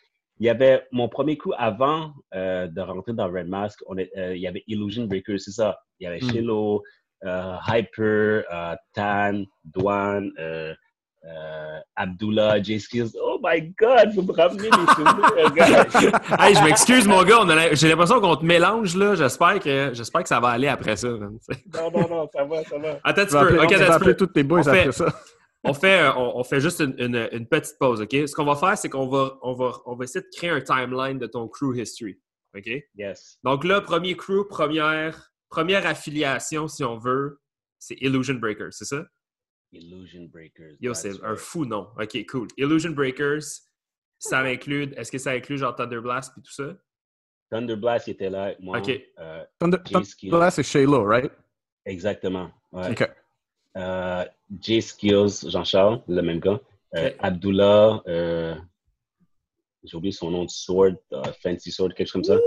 Il y avait mon premier coup avant euh, de rentrer dans Red Mask, on euh, il y avait Illusion Breaker, c'est ça. Il y avait mm. Shiloh, euh, Hyper, Tan, Douane, Abdullah, J-Skills. Oh my God, vous me ramenez des souvenirs, (laughs) gars. hey, je m'excuse, mon gars. J'ai l'impression qu'on te mélange, là. J'espère que, j'espère que ça va aller après ça. non, non, non, ça va, ça va. Attends Tu petit vas peu. appeler, OK, on va attends un petit appeler peu. tous tes boys après ça. On fait, euh, on, on fait juste une, une- une petite pause, OK? Ce qu'on va faire, c'est qu'on va, on va, on va essayer de créer un timeline de ton crew history, OK? Yes. Donc là, premier crew, première, première affiliation, si on veut, c'est Illusion Breakers, c'est ça? Illusion Breakers. Yo, c'est un fou nom. OK, cool. Illusion Breakers, ça inclut, est-ce que ça inclut genre Thunder Blast et tout ça? Thunder Blast il était là avec moi. OK. Euh, Thunder, là, c'est Shayla, right? exactement. Ouais. OK. Euh, Jay Skills, Jean-Charles, le même gars. Euh, Ok. Abdullah, euh, j'ai oublié son nom de sword, euh, Fancy Sword, quelque chose comme ça.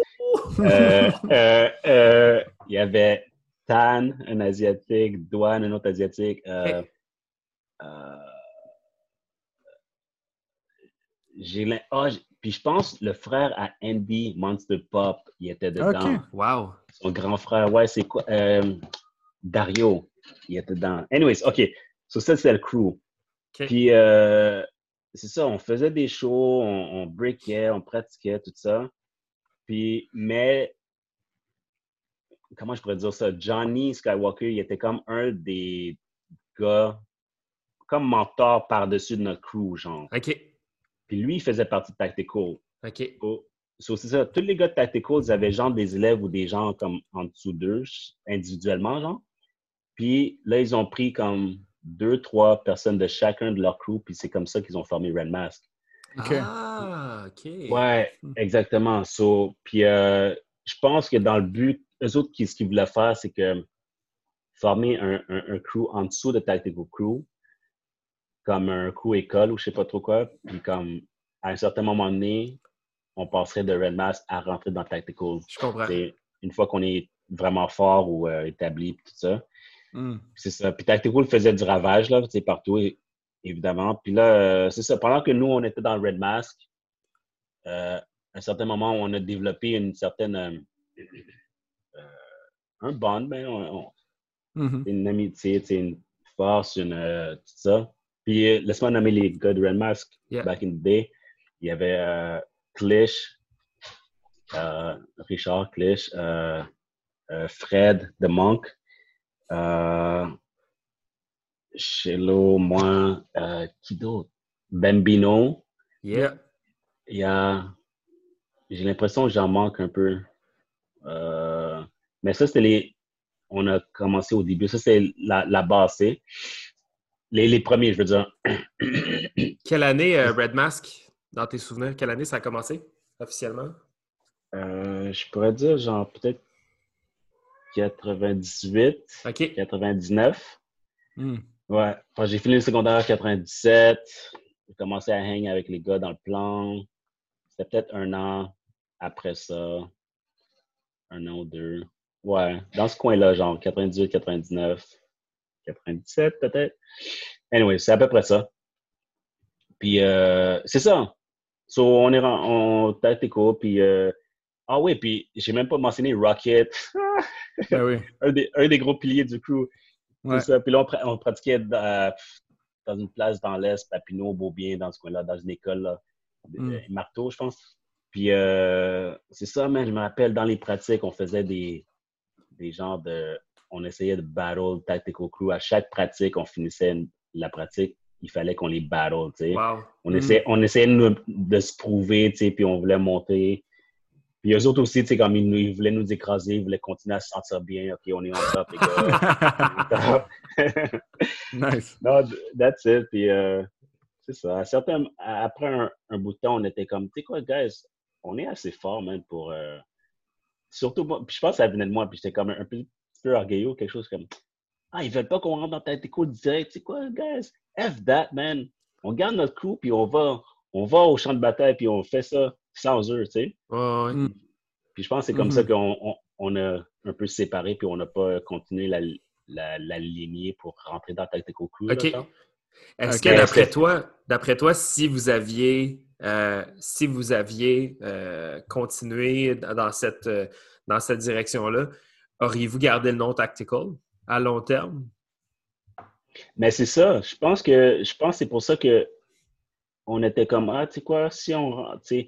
(laughs) Il y avait Tan, un asiatique, Douane, un autre asiatique. Ok. j'ai l'im- ah, j- puis je pense le frère à Andy Monster Pop, il était dedans. Ok. Wow. Son grand frère, ouais, c'est quoi? Euh, Dario, il était dedans. Anyways, OK. So, ça, c'est le crew. OK. Puis, euh, c'est ça, on faisait des shows, on, on breakait, on pratiquait, tout ça. Puis, mais, comment je pourrais dire ça? Johnny Skywalker, il était comme un des gars, comme mentor par-dessus de notre crew, genre. OK. Puis lui, il faisait partie de Tactical. OK. Oh, so, c'est ça. Tous les gars de Tactical, ils avaient genre des élèves ou des gens comme en dessous d'eux, individuellement, genre. Puis là, ils ont pris comme deux, trois personnes de chacun de leur crew, puis c'est comme ça qu'ils ont formé Red Mask. OK. Ah, OK. Ouais, exactement. So, puis euh, je pense que dans le but, eux autres, qui- ce qu'ils voulaient faire, c'est que former un, un, un crew en dessous de Tactical Crew, comme un crew école ou je sais pas trop quoi, puis comme à un certain moment donné, on passerait de Red Mask à rentrer dans Tactical. Je comprends. Une fois qu'on est vraiment fort ou euh, établi, puis tout ça. Hmm. C'est ça. Puis Tactical faisait du ravage, là, partout, évidemment. Puis là, euh, c'est ça. Pendant que nous, on était dans Red Mask, euh, à un certain moment, on a développé une certaine. euh, un bond, ben, on- on- Mhm. une amitié, une force, une, tout ça. Puis laisse-moi nommer les gars de Red Mask Yeah. back in the day. Il y avait Clish, Richard Clish, Fred The Monk, euh, moi, euh, qui d'autre? Bambino. Yeah. Il y a. J'ai l'impression que j'en manque un peu. Euh, mais ça, c'était les. On a commencé au début. Ça, c'est la, la base. Les, les premiers, je veux dire. (coughs) Quelle année, euh, Red Mask, dans tes souvenirs, quelle année ça a commencé officiellement? Euh, je pourrais dire, genre, peut-être 98, OK. 99. Hmm. Ouais. J'ai fini le secondaire en 97, j'ai commencé à hang avec les gars dans le plan. C'était peut-être un an après ça. Un an ou deux. Ouais, dans ce coin-là, genre 98, 99, 97 peut-être. Anyway, c'est à peu près ça. Puis euh, c'est ça. So, on est ren- on tactical, puis euh, ah oui, puis j'ai même pas mentionné Rocket, Ben oui. (laughs) un des, un des gros piliers du crew. Ouais. Ça. Puis là, on, pra- on pratiquait dans, dans une place dans l'Est, Papineau, Beaubien, dans ce coin-là, dans une école, là, de- Mm. Marteau, je pense. Puis euh, c'est ça, man, je me rappelle, dans les pratiques, on faisait des, des genres de... On essayait de battle Tactical Crew. À chaque pratique, on finissait une- la pratique, il fallait qu'on les battle, tu sais. Wow. On, Mm. essayait, on essayait de, de se prouver, tu sais, puis on voulait monter. Puis eux autres aussi, tu sais, comme ils, nous- ils voulaient nous écraser, ils voulaient continuer à se sentir bien. OK, on est en top, les gars. (laughs) nice. (laughs) non, th- that's it. Puis euh, c'est ça. À certains, après un, un bout de temps, on était comme, tu sais quoi, guys, on est assez fort, man, pour. euh, surtout, moi, puis je pense que ça venait de moi, puis j'étais comme un, peu, petit peu orgueilleux, quelque chose comme, ah, ils veulent pas qu'on rentre dans Tactical direct. Tu sais quoi, guys, F that, man. On garde notre coup, puis on va, on va au champ de bataille, puis on fait ça sans eux, tu sais. Ouais, ouais. Mm. Puis je pense que c'est comme Mhm. ça qu'on on, on a un peu séparé, puis on n'a pas continué la, la, la lignée pour rentrer dans Tactical Crew. OK. Est-ce que d'après toi, d'après toi, si vous aviez, euh, si vous aviez euh, continué dans cette, euh, dans cette direction-là, auriez-vous gardé le nom Tactical à long terme? Mais c'est ça. Je pense que je pense que c'est pour ça que on était comme, ah, tu sais quoi, si on, tu sais,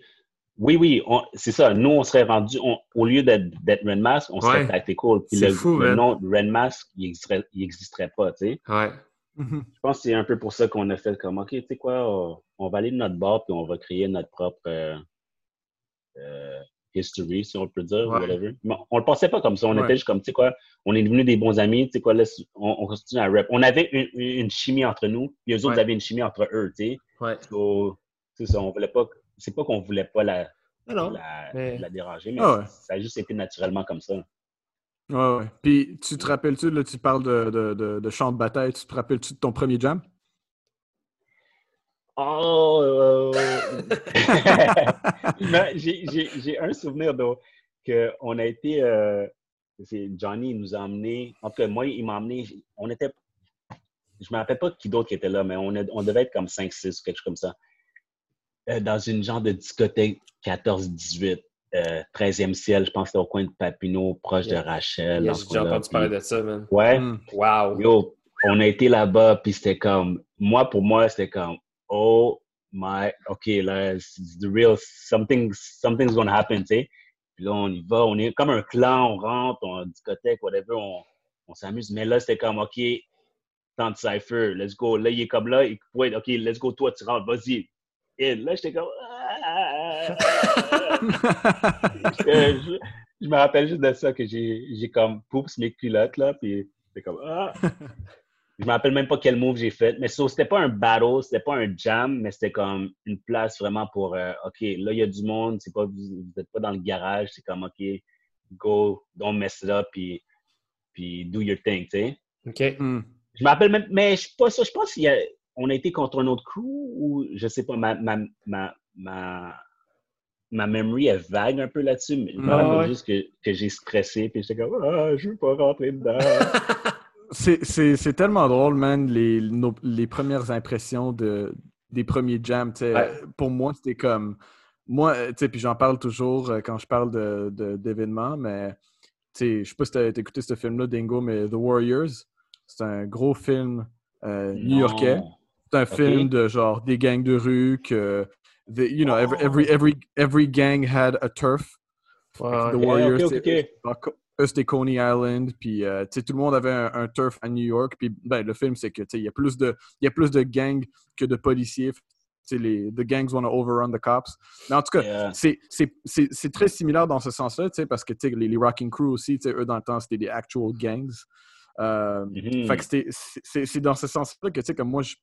oui, oui, c'est ça. Nous, on serait rendu, au lieu d'être Renmask, on serait Tactical. Puis le, fou, le nom Renmask, il n'existerait pas, tu sais. Ouais. Mhm. Je pense que c'est un peu pour ça qu'on a fait comme, OK, tu sais quoi, on, va aller de notre bord, puis on va créer notre propre euh, euh, history, si on peut dire, whatever. Mais on le pensait pas comme ça. On était juste comme, tu sais quoi, on est devenus des bons amis, tu sais quoi, là, on, continue à rap. On avait une, chimie entre nous, puis eux autres avaient une chimie entre eux, tu sais. Ouais. c'est ça, on voulait pas c'est pas qu'on voulait pas la, la, déranger, mais ah ça a juste été naturellement comme ça. Ouais, ouais. Puis, tu te rappelles-tu, là, tu parles de, de, de, chant de bataille, tu te rappelles-tu de ton premier jam? Oh! Euh, (laughs) j'ai un souvenir qu'on a été. Euh, Johnny nous a emmenés. En tout cas, moi, il m'a emmené. On était. Je me rappelle pas qui d'autre qui était là, mais on, on devait être comme 5-6 quelque chose comme ça. Euh, dans une genre de discothèque 14-18, 13e ciel, je pense que c'était au coin de Papineau, proche de Rachel. j'ai déjà entendu parler de ça, man. Ouais. Hmm. Wow. Yo, on a été là-bas, puis c'était comme, moi, pour moi, c'était comme, oh my, OK, là, c'est the real, something, something's gonna happen, tu sais. Puis là, on y va, on est comme un clan, on rentre, on discothèque, whatever, on, on s'amuse. Mais là, c'était comme, OK, tant de cypher, let's go. Là, il est comme là, il peut OK, let's go, toi, tu rentres, vas-y, et Là, j'étais comme. Ah! (laughs) je, me rappelle juste de ça que j'ai comme poups mes culottes, là, puis c'était comme. Ah! (laughs) Je me rappelle même pas quel move j'ai fait. Mais so, c'était pas un battle, c'était pas un jam, mais c'était comme une place vraiment pour euh, OK, là, il y a du monde, pas, vous n'êtes pas dans le garage, c'est comme OK, go, don't mess it up, puis, puis do your thing, tu sais. OK. Hmm. Je me rappelle même, mais je, pas ça, je pense qu'il y a on a été contre un autre crew ou je sais pas, ma, ma, ma, ma, ma memory est vague un peu là-dessus, mais je me rappelle juste que, que j'ai stressé puis j'étais comme Ah, je veux pas rentrer dedans. (laughs) c'est tellement drôle, man, les, les premières impressions de, des premiers jams. Pour moi, c'était comme. Moi, tu sais, puis j'en parle toujours euh, quand je parle d'événements, de, mais tu sais, je sais pas si t'as écouté ce film-là, Dingo, mais The Warriors, c'est un gros film euh, new-yorkais. C'est un film de genre des gangs de rue que, you know, every, every, every, every gang had a turf. the Warriors, c'était Coney Island, puis euh, tout le monde avait un, turf à New York. Puis ben, le film, c'est que il y a plus de il y a plus de gangs que de policiers. Les the gangs want to overrun the cops. Mais en tout cas, c'est très similaire dans ce sens-là, parce que les, les Rocking Crew aussi, eux dans le temps, c'était des actual gangs. Euh, mm-hmm. Fait que c'est dans ce sens-là que, tu sais, comme moi, je,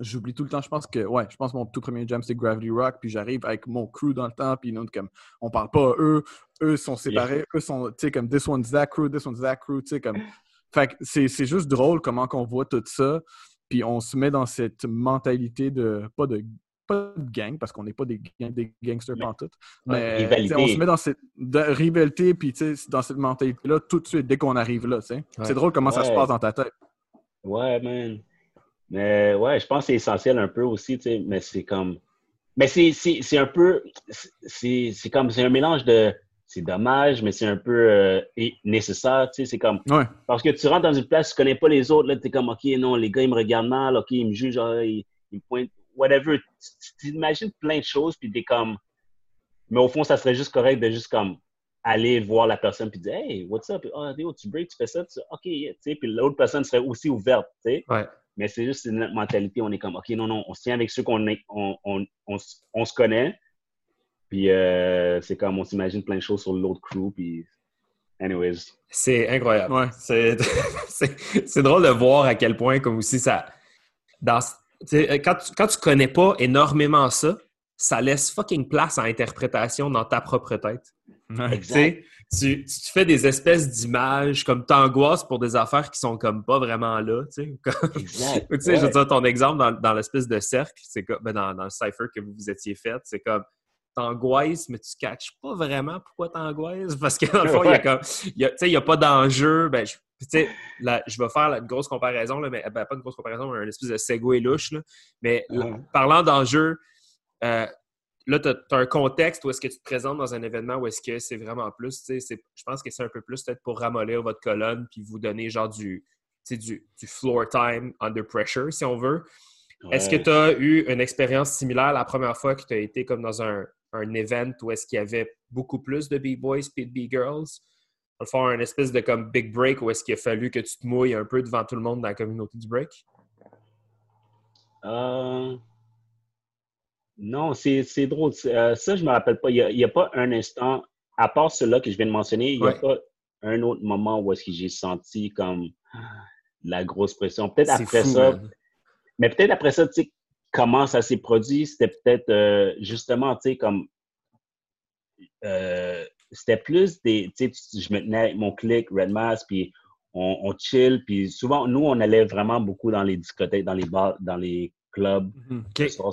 J'oublie tout le temps. Je pense que, ouais, je pense que mon tout premier jam, c'est Gravity Rock. Puis j'arrive avec mon crew dans le temps. Puis nous, comme, on parle pas eux. Eux sont séparés. Eux sont, tu sais, comme, this one's that crew, this one's that crew. Tu sais, comme. Fait que c'est juste drôle comment qu'on voit tout ça. Puis on se met dans cette mentalité de, pas de, pas de gang, parce qu'on n'est pas des, des gangsters pantoute. Mais on se met dans cette rivalité, puis dans cette mentalité-là tout de suite, dès qu'on arrive là. C'est drôle comment ça se passe dans ta tête. Ouais, man. Mais ouais, je pense que c'est essentiel un peu aussi, tu sais, mais c'est comme. Mais c'est un peu. C'est comme. C'est un mélange de. C'est dommage, mais c'est un peu euh, nécessaire, tu sais. C'est comme. Parce que tu rentres dans une place, tu connais pas les autres, là, tu es comme, OK, non, les gars, ils me regardent mal, OK, ils me jugent, ils, me pointent, whatever. Tu imagines plein de choses, puis t'es comme. Mais au fond, ça serait juste correct de juste comme aller voir la personne puis dire Hey, what's up? Ah, oh, tu break, tu fais ça, tu... OK, tu sais, puis l'autre personne serait aussi ouverte, tu sais. Ouais. Mais c'est juste une mentalité. On est comme, OK, non, non, on se tient avec ceux qu'on on, on, on, se connaît. Puis euh, c'est comme, on s'imagine plein de choses sur l'autre crew. Puis, anyways. C'est incroyable. Ouais. C'est (laughs) drôle de voir à quel point, comme aussi, ça. Dans, quand, tu, quand tu connais pas énormément ça, ça laisse fucking place à interprétation dans ta propre tête. Exact tu, tu fais des espèces d'images comme t'angoisses pour des affaires qui sont comme pas vraiment là, tu sais. (laughs) tu sais, je veux dire, ton exemple dans, dans l'espèce de cercle, c'est comme ben, dans, dans, le cipher que vous vous étiez fait, c'est comme t'angoisses, mais tu catches pas vraiment pourquoi t'angoisses, parce que dans le fond, il y a comme, tu sais, il y a pas d'enjeu, ben, tu sais, je vais faire une grosse comparaison, là, mais ben, pas une grosse comparaison, mais une espèce de segway louche, là. mais parlant d'enjeu, euh, là, tu as, un contexte où est-ce que tu te présentes dans un événement où est-ce que c'est vraiment plus, tu sais, je pense que c'est un peu plus peut-être pour ramollir votre colonne puis vous donner genre du, du, du floor time under pressure, si on veut. Est-ce que tu as eu une expérience similaire la première fois que tu as été comme dans un, un event où est-ce qu'il y avait beaucoup plus de B-boys et de B-girls? On faire un espèce de comme big break où est-ce qu'il a fallu que tu te mouilles un peu devant tout le monde dans la communauté du break? Euh, non, c'est drôle. Euh, ça, je me rappelle pas. Il n'y a, pas un instant, à part celui-là que je viens de mentionner, il n'y a pas un autre moment où est-ce que j'ai senti comme la grosse pression. Peut-être après ça. Mais peut-être après ça, tu sais, comment ça s'est produit, c'était peut-être euh, justement, tu sais, comme. c'était plus des. Tu sais, je me tenais avec mon clic, Red Mass, puis on, chill. Puis souvent, nous, on allait vraiment beaucoup dans les discothèques, dans les bars, dans les Mhm.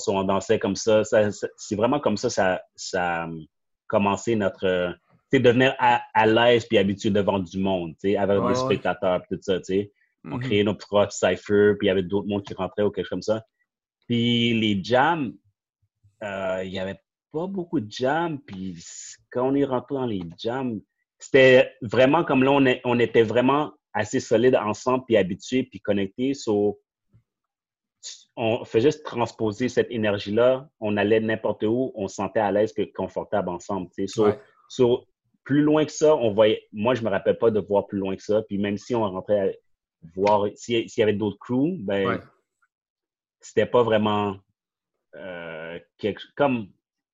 On, dansait comme ça. c'est vraiment comme ça, ça, ça a commencé notre. Tu sais, devenir à, l'aise puis habitué devant du monde, tu sais, avec des spectateurs, tout ça, tu sais. On mhm. créait nos propres cyphers, puis il y avait d'autres mondes qui rentraient ou quelque chose comme ça. Puis les jams, euh, il n'y avait pas beaucoup de jams. Puis quand on est rentré dans les jams, c'était vraiment comme là, on, on était vraiment assez solide ensemble, puis habitués, puis connectés. So, on fait juste transposer cette énergie-là. On allait n'importe où, on se sentait à l'aise, que confortable ensemble. So, plus loin que ça, on voyait. Moi, je me rappelle pas de voir plus loin que ça. Puis même si on rentrait voir s'il y avait d'autres crews, ben c'était pas vraiment euh, quelque comme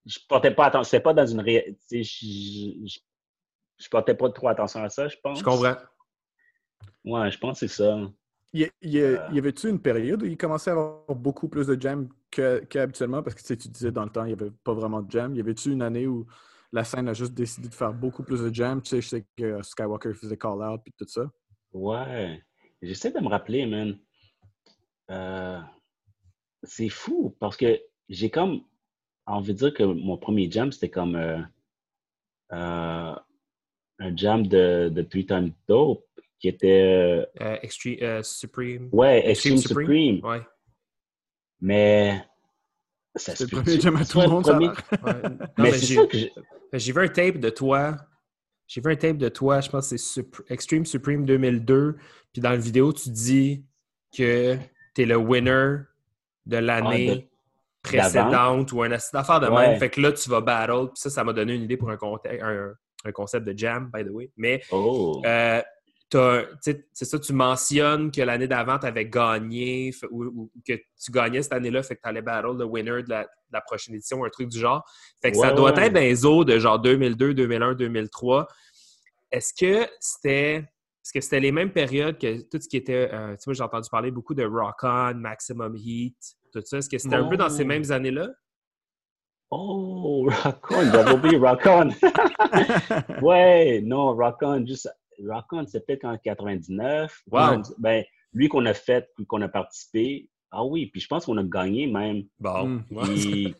je portais pas attention. C'était pas dans une ré... je, je, je, portais pas trop attention à ça, je pense. Je comprends. Ouais, je pense que c'est ça. Y, y, euh. y avait-tu une période où il commençait à avoir beaucoup plus de jam qu'habituellement? Parce que tu disais dans le temps, il n'y avait pas vraiment de jam. Y avait-tu une année où la scène a juste décidé de faire beaucoup plus de jam? Tu sais, je sais que Skywalker faisait call out et tout ça. Ouais. J'essaie de me rappeler, man. Euh, c'est fou parce que j'ai comme envie de dire que mon premier jam, c'était comme euh, un jam de, de Three Times Dope qui était. Euh, Extreme Supreme. Ouais, Extreme, Supreme? Ouais. Mais. Ça se premier jam à tout le monde, premier... (laughs) mais, j'ai vu un tape de toi. J'ai vu un tape de toi, je pense que c'est Extreme Supreme 2002. Puis dans la vidéo, tu dis que tu es le winner de l'année ah, précédente ou un affaire de même. Fait que là, tu vas battle. Puis ça, ça m'a donné une idée pour un, un, un, concept de jam, by the way. Mais oh. euh, c'est ça, tu mentionnes que l'année d'avant, tu avais gagné ou, que tu gagnais cette année-là, fait que tu allais battle le winner de la, prochaine édition, un truc du genre. Fait que ça doit être dans les eaux de genre 2002, 2001, 2003. Est-ce que c'était est-ce que c'était les mêmes périodes que tout ce qui était. Euh, tu vois, j'ai entendu parler beaucoup de Rock On, Maximum Heat, tout ça. Est-ce que c'était un peu dans ces mêmes années-là? Oh, Rock On, j'avais oublié Rock On. (laughs) ouais, non, Rock On, juste Rock On, c'est peut-être en 99. Wow. Ben, lui qu'on a fait, qu'on a participé. Ah oui, puis je pense qu'on a gagné même. Bon. Puis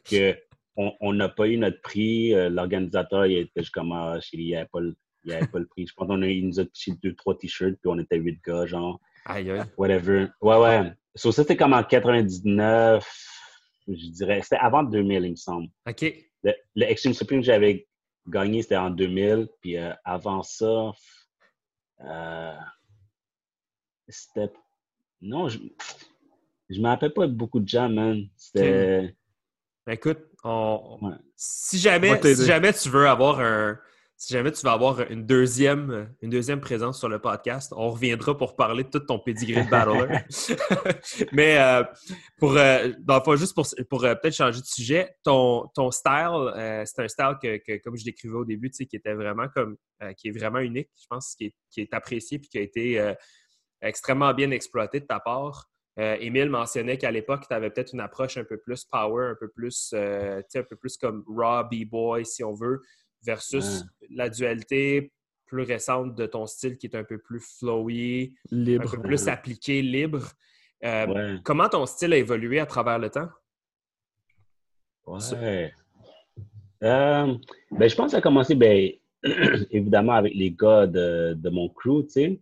on n'a pas eu notre prix. Euh, l'organisateur, il était comme, ah, il n'y avait, pas le prix. Je pense qu'on a, il nous a piché deux, trois t-shirts, puis on était huit gars, genre. Aïe, aïe. Whatever. Ouais, ouais. So, c'était comme en 99, je dirais. C'était avant 2000, il me semble. OK. Le, Extreme Supreme que j'avais gagné, c'était en 2000. Puis euh, avant ça, euh, c'était. Non, je ne me rappelle pas beaucoup de gens, man. C'était. Écoute, si, jamais, si jamais tu veux avoir un, si jamais tu veux avoir une deuxième, une deuxième présence sur le podcast, on reviendra pour parler de tout ton pedigree de battler. (laughs) Mais euh, pour, euh, juste pour, pour euh, peut-être changer de sujet, ton, ton style, c'est un style que, comme je décrivais au début, qui était vraiment comme, qui est vraiment unique, je pense, qui est, qui est apprécié puis qui a été extrêmement bien exploité de ta part. Émile mentionnait qu'à l'époque, tu avais peut-être une approche un peu plus power, un peu plus, un peu plus comme raw B-boy, si on veut versus la dualité plus récente de ton style qui est un peu plus flowy, libre. un peu plus appliqué, libre. Euh, comment ton style a évolué à travers le temps? Ouais. Euh, ben, je pense que ça a commencé, ben, (clears throat) évidemment, avec les gars de, mon crew, tu sais.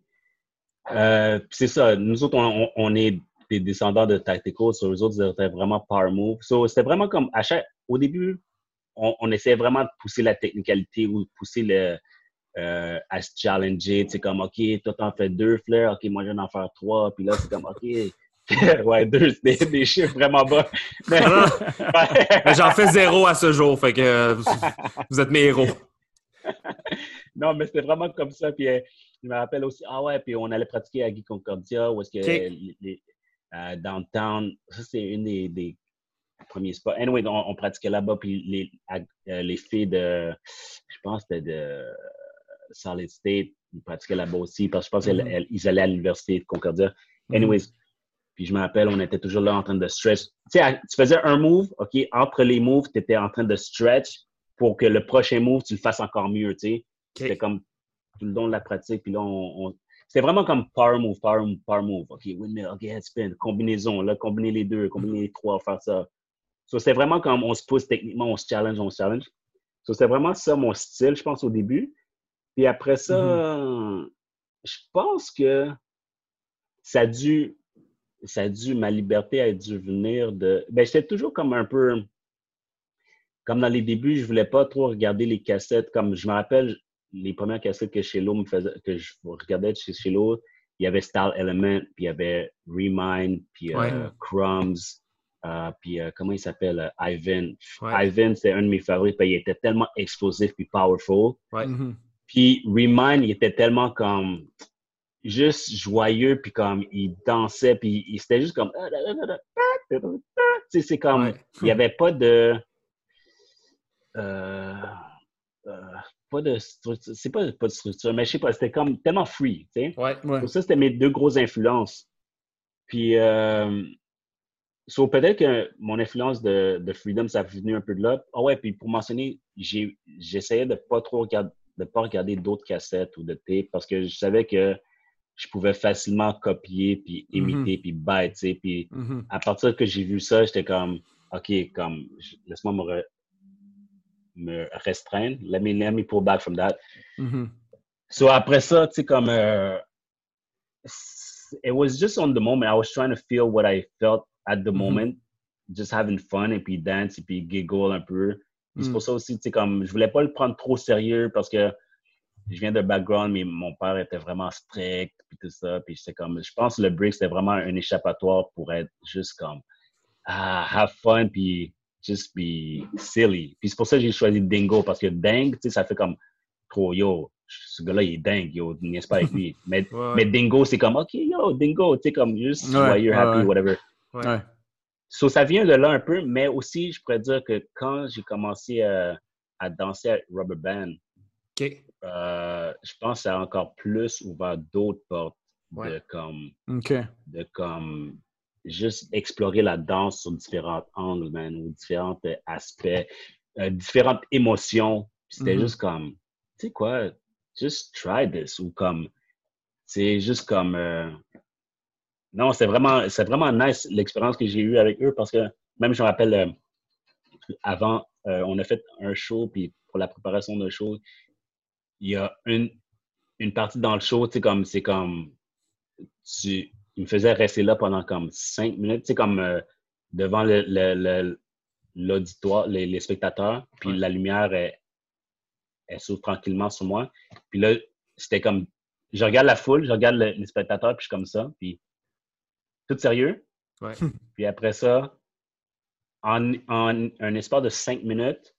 Euh, c'est ça, nous autres, on, est des descendants de Tactical, sur les autres, c'était vraiment power move. c'était vraiment comme, à chaque, au début, on, on essayait vraiment de pousser la technicalité ou de pousser le, euh, à se challenger. C'est comme, OK, toi, t'en fais deux fleurs. OK, moi, je vais en faire trois. Puis là, c'est comme, OK, (laughs) ouais, deux, des, des, chiffres vraiment bas. (laughs) J'en fais zéro à ce jour, fait que euh, vous êtes mes héros. (laughs) non, mais c'était vraiment comme ça. Puis euh, je me rappelle aussi, ah ouais, puis on allait pratiquer à Guy Concordia, où est-ce que les, euh, downtown, ça c'est une des, des, premiers spots. Anyway, on, pratiquait là-bas, puis les, les filles de, je pense, de, de Solid State, ils pratiquaient là-bas aussi, parce que je pense mm-hmm. qu'ils allaient à l'université de Concordia. Mm-hmm. Anyways, puis je me rappelle, on était toujours là en train de stretch. Tu sais, tu faisais un move, OK, entre les moves, tu étais en train de stretch pour que le prochain move, tu le fasses encore mieux, tu sais. C'était comme tout le long de la pratique. Puis là, on, c'était vraiment comme power move, power move, power move. OK, windmill, OK, head spin, combinaison. Là, combiner les deux, combiner les trois, faire ça. So, c'était vraiment comme on se pousse techniquement, on se challenge, on se challenge. So, c'était vraiment ça mon style, je pense, au début. Puis après ça, mm-hmm. je pense que ça a dû ça a dû, ma liberté a dû venir de. Ben, j'étais toujours comme un peu. Comme dans les débuts, je voulais pas trop regarder les cassettes. Comme je me rappelle, les premières cassettes que me faisait, que je regardais chez Shelo, il y avait Style Element, puis il y avait Remind, puis euh, Crumbs, euh, puis euh, comment il s'appelle? Ivan. Ivan, c'est un de mes favoris, puis il était tellement explosif puis powerful. Mm-hmm. Puis Remind, il était tellement comme juste joyeux, puis comme il dansait, puis il, c'était juste comme. C'est comme. Il n'y avait pas de. Euh, euh, pas de structure. C'est pas, pas de structure, mais je sais pas, c'était comme tellement free. Tu sais? Ouais, Pour ça, c'était mes deux grosses influences. Puis. Euh, so, peut-être que mon influence de, de Freedom, ça a venu un peu de là. Ah ouais, puis pour mentionner, j'essayais de pas trop regarder, de pas regarder d'autres cassettes ou de tapes parce que je savais que je pouvais facilement copier, puis mm-hmm. imiter, puis bête, tu sais. Puis mm-hmm. à partir que j'ai vu ça, j'étais comme, OK, comme, laisse-moi me, me, restreindre. Let me, let me pull back from that. Mm-hmm. So après ça, tu sais, comme, uh, it was just on the moment. I was trying to feel what I felt at the moment. Just having fun, et puis dance, et puis giggle un peu. C'est pour mm. ça aussi, tu sais, comme, je voulais pas le prendre trop sérieux parce que je viens d'un background, mais mon père était vraiment strict, puis tout ça. Puis c'est comme, je pense que le break, c'était vraiment un échappatoire pour être juste comme, ah, have fun, puis just be silly. Puis c'est pour ça que j'ai choisi Dingo, parce que Dang, tu sais, ça fait comme trop, yo, ce gars-là, il est dingue, yo, n'est-ce pas avec lui. Mais, (laughs) mais Dingo, c'est comme, OK, yo, Dingo, tu sais, comme, juste joyeux, happy, whatever. Ouais. So, ça vient de là un peu, mais aussi, je pourrais dire que quand j'ai commencé à, à danser à Rubber Band, euh, je pense que ça a encore plus ouvert d'autres portes de comme de comme juste explorer la danse sur différents angles, man, ou différents aspects, euh, différentes émotions. C'était mm-hmm. juste comme, tu sais quoi, just try this, ou comme, c'est juste comme, euh, non, c'est vraiment, c'est vraiment nice l'expérience que j'ai eue avec eux parce que même je me rappelle, avant, on a fait un show, puis pour la préparation d'un show, il y a une, une partie dans le show, tu sais, comme, c'est comme, tu, il me faisait rester là pendant comme cinq minutes, tu sais, comme euh, devant l'auditoire, le, les, spectateurs, puis la lumière, elle, elle s'ouvre tranquillement sur moi. Puis là, c'était comme, je regarde la foule, je regarde les spectateurs, puis je suis comme ça, puis tout sérieux. Ouais. (laughs) Puis après ça, en, en un espace de cinq minutes,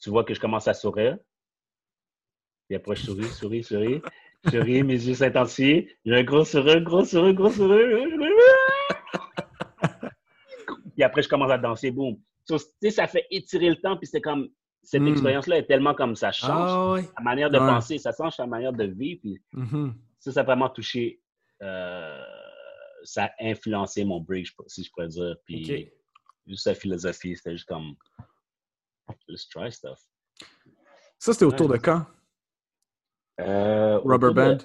tu vois que je commence à sourire. Puis après, je souris, souris, souris. Je ris, mes yeux s'intensifient. J'ai un gros sourire, gros sourire, gros sourire. puis après, je commence à danser, boum. So, ça fait étirer le temps, puis c'est comme, cette hmm. expérience-là est tellement comme ça change ah, la manière de penser, ça change la manière de vivre. Puis mm-hmm. ça, ça a vraiment touché, euh, ça a influencé mon break, si je pourrais dire. Puis juste sa philosophie, c'était juste comme, just try stuff. Ça, c'était autour de quand? Euh, Rubber Band?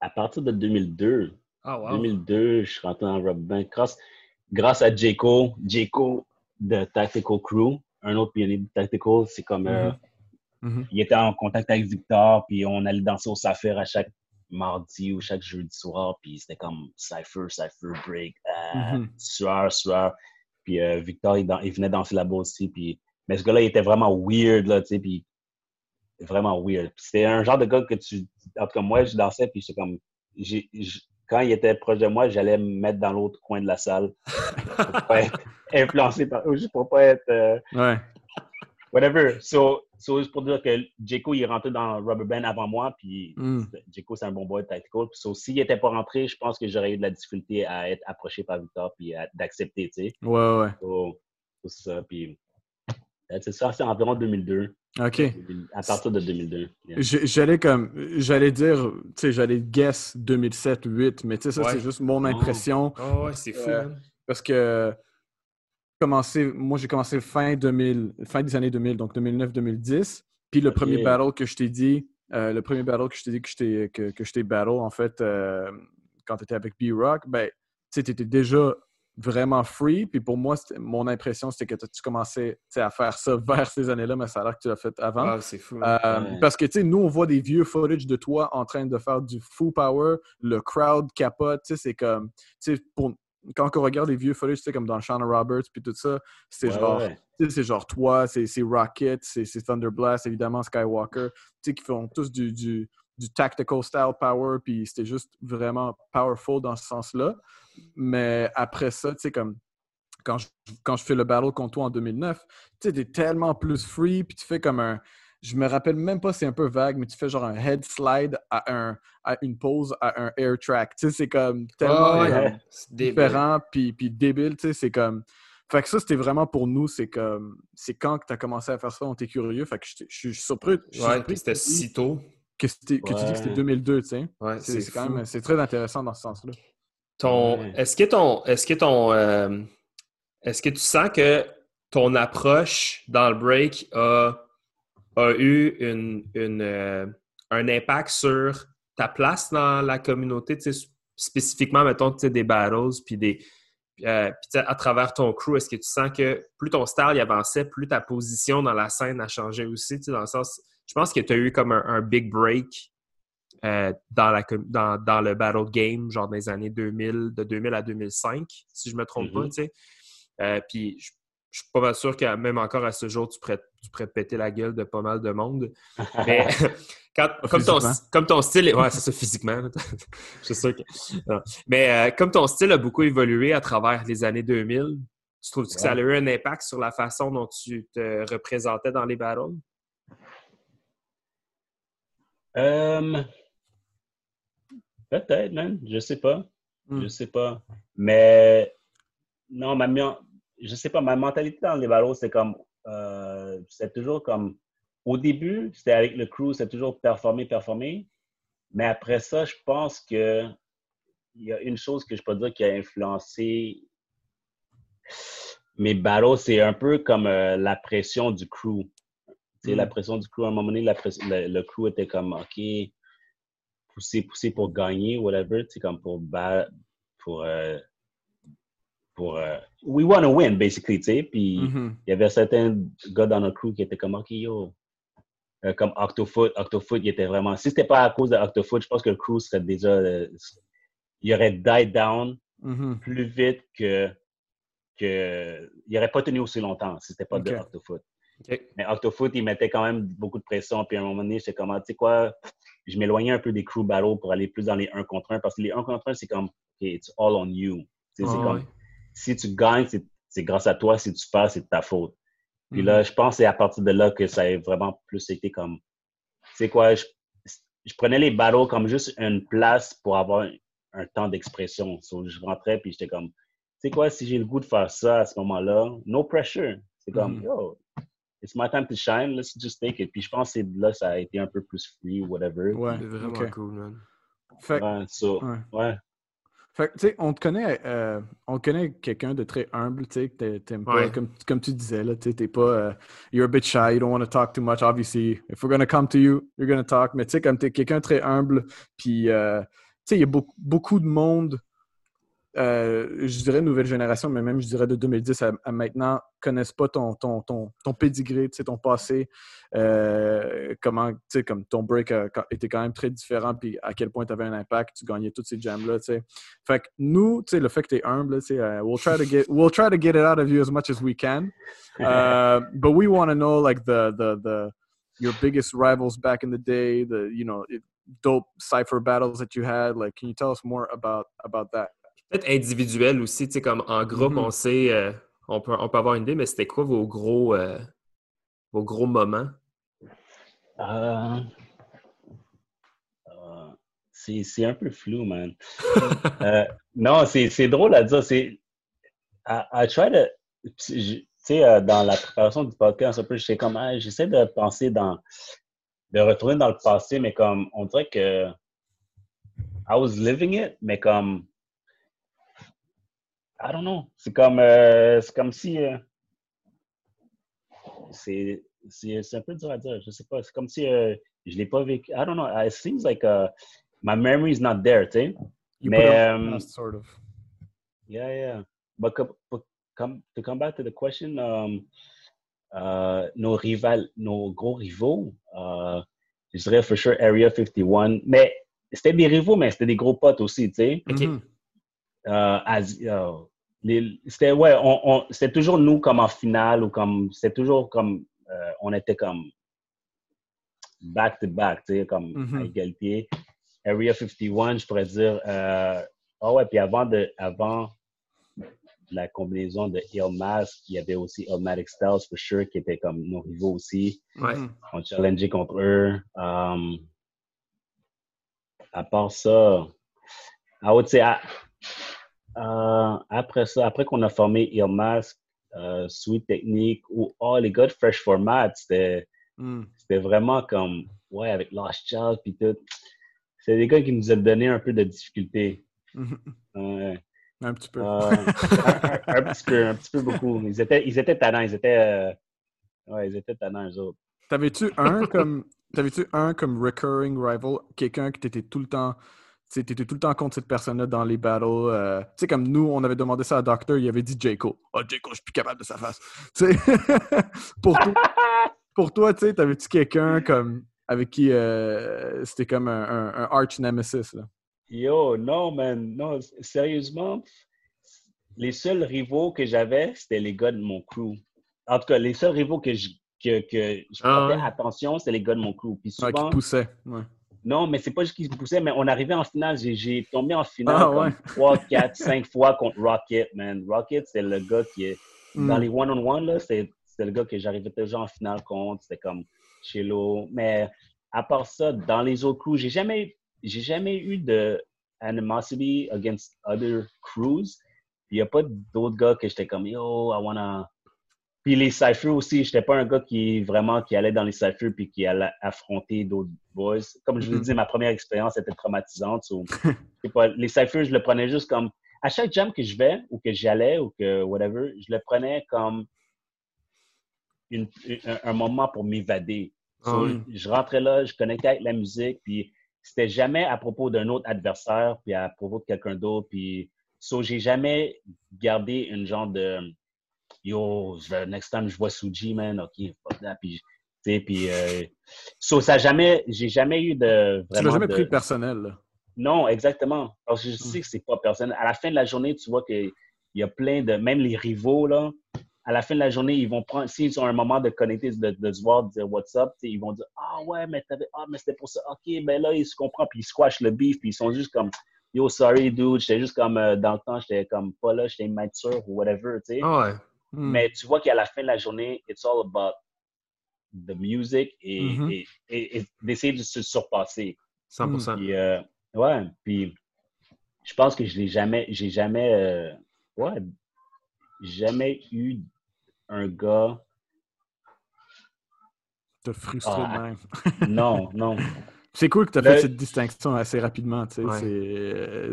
à partir de 2002. Ah, wow. 2002, je suis rentré dans Rubber Band grâce, grâce à Jayco, Jayco de Tactical Crew, un autre pionnier de Tactical. C'est comme. Euh, mm-hmm. Mm-hmm. Il était en contact avec Victor, puis on allait danser au Saphir à chaque mardi ou chaque jeudi soir, puis c'était comme Cypher, Cypher Break, euh, mm-hmm. sueur, sueur. Puis euh, Victor, il, il, venait danser là-bas aussi, puis mais ce gars-là, il était vraiment weird, là, tu sais, puis vraiment weird. C'était un genre de gars que tu. En tout cas, moi, je dansais, puis c'est comme. quand il était proche de moi, j'allais me mettre dans l'autre coin de la salle pour pas être (laughs) influencé par juste pour pas être. Euh, ouais. Whatever. So, so juste pour dire que Jeko, il est rentré dans Rubber Band avant moi, puis Mm. Jeko, c'est un bon boy de tactical. So, s'il n'était pas rentré, je pense que j'aurais eu de la difficulté à être approché par Victor puis d'accepter, tu sais. Ouais, ouais. So, c'est ça. Puis, euh, c'est ça, c'est environ 2002. OK. À partir de 2002. yeah. J- J'allais comme, j'allais dire, tu sais, j'allais guess 2007-8, mais tu sais, ça, Ouais. c'est juste mon impression. Oh, ouais, c'est fou, Euh. Parce que commencé, moi, j'ai commencé fin 2000, fin des années 2000, donc 2009-2010. Puis le premier battle que je t'ai dit, euh, le premier battle que je t'ai dit que je t'ai que, que je t'ai battle, en fait, euh, quand tu étais avec B-Rock, ben, tu étais déjà vraiment free. Puis pour moi, mon impression, c'était que tu commençais à faire ça (laughs) vers ces années-là, mais ça a l'air que tu l'as fait avant. Ah, c'est fou. man. Euh, Ouais. Parce que, tu sais, nous, on voit des vieux footage de toi en train de faire du full power, le crowd capote, tu sais, c'est comme, tu sais, pour... quand on regarde les vieux footage, tu sais, comme dans Shauna Roberts, puis tout ça, c'est Ouais, genre, ouais. c'est genre toi, c'est Rocket, c'est c'est Thunder Blast, évidemment, Skywalker, tu sais, qui font tous du, du, du tactical style power, puis c'était juste vraiment powerful dans ce sens-là. Mais après ça, tu sais, comme, quand je, quand je fais le battle contre toi en 2009, tu sais, t'es tellement plus free, puis tu fais comme un. Je me rappelle même pas, c'est un peu vague, mais tu fais genre un head slide à, un, à une pose à un air track. Tu sais, c'est comme tellement ouais. différent, puis, puis débile, tu sais, c'est comme. Fait que ça, c'était vraiment pour nous, c'est comme. C'est quand que tu as commencé à faire ça, on était curieux. Fait que je je suis surpris, je suis Ouais, surpris puis c'était si tôt. que, c'était- que tu dis que c'était Ouais. 2002, tu sais. Ouais, C'est quand même. C'est très intéressant dans ce sens-là. Ton, Ouais. est-ce que ton, est-ce que ton, euh, est-ce que tu sens que ton approche dans le break a, a eu une, une, euh, un impact sur ta place dans la communauté, spécifiquement, mettons, des battles, puis des, euh, puis à travers ton crew, est-ce que tu sens que plus ton style avançait, plus ta position dans la scène a changé aussi, dans le sens, je pense que tu as eu comme un, un big break euh, dans, la, dans, dans le battle game, genre dans les années 2000, de 2000 à 2005, si je me trompe pas, Mhm. tu sais. Euh, puis je, je suis pas mal sûr que même encore à ce jour, tu pourrais, tu pourrais péter la gueule de pas mal de monde. Mais (laughs) quand, comme, ton, physiquement. comme ton style, est- ouais, c'est ça physiquement. (laughs) je suis sûr que. non. Mais euh, comme ton style a beaucoup évolué à travers les années 2000, tu trouves que ça a eu un impact sur la façon dont tu te représentais dans les battles? Euh, Peut-être, man. Je sais pas. Hmm. Je sais pas. Mais non, ma, je sais pas. Ma mentalité dans les ballots, c'est comme. Euh, c'est toujours comme. Au début, c'était avec le crew, c'est toujours performer, performer. Mais après ça, je pense que il y a une chose que je peux dire qui a influencé mes battles, c'est un peu comme euh, la pression du crew. Tu sais, Mm. la pression du crew, à un moment donné, la le, le crew était comme, OK, pousser, pousser pour gagner, whatever, tu sais, comme pour pour, euh, pour, euh, we want to win, basically, tu sais, puis Mhm. il y avait certains gars dans notre crew qui étaient comme, OK, yo, euh, comme Octofoot, Octofoot, il était vraiment, si c'était pas à cause de Octofoot, je pense que le crew serait déjà, euh, il aurait died down Mhm. plus vite que, que il n'aurait pas tenu aussi longtemps si c'était pas de Ok. Octofoot. OK. Mais Octofoot, il mettait quand même beaucoup de pression. Puis à un moment donné, j'étais comme, Ah, tu sais quoi, je m'éloignais un peu des crew battles pour aller plus dans les 1 contre 1 parce que les 1 contre 1, c'est comme, OK, it's all on you. Tu sais, c'est Ah, comme. Si tu gagnes, c'est- c'est grâce à toi. Si tu perds, c'est de ta faute. Puis Mhm. là, je pense que c'est à partir de là que ça a vraiment plus été comme, tu sais quoi, je, je prenais les battles comme juste une place pour avoir un, un temps d'expression. So, je rentrais puis j'étais comme, tu sais quoi, si j'ai le goût de faire ça à ce moment-là, no pressure. C'est comme, Mhm. yo, it's my time to shine, let's just take it. Puis je pense que c'est là ça a été un peu plus free, whatever. Ouais, C'est vraiment cool, man. Fait, Ouais, so, ouais. ouais. Fait que, tu sais, on te connaît, euh, on connaît quelqu'un de très humble, tu sais, t'aimes pas, Ouais. comme, comme tu disais, là, tu sais, t'es pas, euh, you're a bit shy, you don't want to talk too much, obviously. If we're gonna come to you, you're gonna talk. Mais tu sais, comme t'es quelqu'un de très humble, puis, euh, tu sais, il y a beaucoup, beaucoup de monde, euh, je dirais nouvelle génération, mais même, je dirais de 2010 à, à maintenant, connaissent pas ton, ton, ton, ton pédigré, ton passé, euh, comment, comme ton break a- était quand même très différent, puis à quel point tu avais un impact, tu gagnais toutes ces jams-là. Fait que nous, le fait que tu es humble, euh, we'll, try to get, we'll try to get it out of you as much as we can. (laughs) Uh, but we want to know, like, the, the, the, your biggest rivals back in the day, the, you know, it, dope cipher battles that you had? Like, can you tell us more about about that? Peut-être individuel aussi, tu sais, comme en groupe, mm-hmm. on sait, euh, on, peut, on peut avoir une idée, mais c'était quoi vos gros, euh, vos gros moments? Euh, c'est un peu flou, man. non, c'est drôle à dire. C'est. I, I try to. Tu sais, dans la préparation du podcast, un peu, j'étais comme, j'essaie de penser dans. de retourner dans le passé, mais comme, on dirait que. I was living it, mais comme I don't know. C'est comme, euh, c'est comme si. Euh, c'est, c'est, un peu dur à dire. Je sais pas. C'est comme si euh, je l'ai pas vécu. I don't know. It seems like uh, my memory is not there, tu sais. Mais. Um, sort of. Yeah, yeah. But come, to come back to the question, um, uh, nos rival, nos gros rivaux, uh, je dirais for sure Area 51. Mais c'était des rivaux, mais c'était des gros potes aussi, tu sais. Mm-hmm. Euh, c'était ouais, on, c'était toujours nous comme en finale ou comme c'était toujours comme euh, on était comme back to back, tu sais, comme à mm-hmm. égalité. Area 51, je pourrais dire. Euh, oh ouais, puis avant de, avant la combinaison de Mask, il y avait aussi Illmatic Styles, for sure, qui étaient comme nos rivaux aussi. Ouais. On challengeait contre eux. Um, à part ça, I would say, euh, après ça, après qu'on a formé Ear Mask, euh, Sweet Technique ou oh, les gars de Fresh Format, c'était hmm. vraiment comme, ouais, avec Lost Child puis tout. C'est des gars qui nous ont donné un peu de difficulté. (laughs) Un petit peu. Euh, (laughs) un, petit peu, un petit peu beaucoup. Ils étaient, ils étaient talents, ils étaient, ouais, ils étaient talents, eux autres. T'avais-tu un comme, t'avais-tu un comme recurring rival, quelqu'un qui t'était tout le temps tu étais tout le temps contre cette personne-là dans les battles. Euh, tu sais, comme nous, on avait demandé ça à Doctor, il avait dit Jayco. Oh, Jayco, je suis plus capable de sa face. (laughs) Tu sais, pour, toi, (laughs) pour toi, tu sais, t'avais-tu quelqu'un comme avec qui euh, c'était comme un, un, arch nemesis? Là? Yo, non, man. Non, sérieusement, les seuls rivaux que j'avais, c'était les gars de mon crew. En tout cas, les seuls rivaux que je, que, que je ah, attention, c'était les gars de mon crew. Puis souvent, qui poussaient. Ouais. Non, mais c'est pas juste qu'il se poussait, mais on arrivait en finale. J'ai tombé en finale ah, comme 3, 4, 5 fois contre Rocket, man. Rocket, c'est le gars qui est. Dans hmm. les one-on-one, là, c'est le gars que j'arrivais toujours en finale contre. C'était comme Chelo. Mais à part ça, dans les autres crews, j'ai jamais, jamais eu de animosity against other crews. Il n'y a pas d'autres gars que j'étais comme, yo, I wanna puis les cyphers aussi, j'étais pas un gars qui vraiment qui allait dans les cyphers puis qui allait affronter d'autres boys. Comme je vous mm-hmm. dis, ma première expérience était traumatisante. (laughs) les cyphers, je le prenais juste comme à chaque jam que je vais ou que j'allais ou que whatever, je le prenais comme un, moment pour m'évader. Ah je rentrais là, je connectais avec la musique, puis c'était jamais à propos d'un autre adversaire, puis à propos de quelqu'un d'autre. Puis, so, j'ai jamais gardé une genre de yo, next time je vois Suji, man, ok, fuck that. Puis, tu sais, puis, euh, ça jamais, j'ai jamais eu de. Vraiment tu l'as jamais pris personnel, là? Non, exactement. Parce que je sais hmm. que c'est pas personnel. À la fin de la journée, tu vois qu'il y a plein de. Même les rivaux, là, à la fin de la journée, ils vont prendre. S'ils ont un moment de connecter, de, de se voir, de dire what's up, ils vont dire Ah ouais, mais t'avais. Ah, mais c'était pour ça. Ok, ben là, ils se comprennent, puis ils squashent le beef, puis ils sont juste comme. Yo, sorry, dude, j'étais juste comme. Euh, dans le temps, j'étais comme pas là, j'étais immature ou whatever, tu sais. Ah ouais. Hmm. Mais tu vois qu'à la fin de la journée, it's all about the music et, mm-hmm. et, d'essayer de se surpasser. 100%. Puis, euh, ouais, puis je pense que je l'ai jamais, j'ai jamais, euh, ouais, jamais eu un gars. Te frustrer ah, même. non, (laughs) non. C'est cool que tu as fait cette distinction assez rapidement.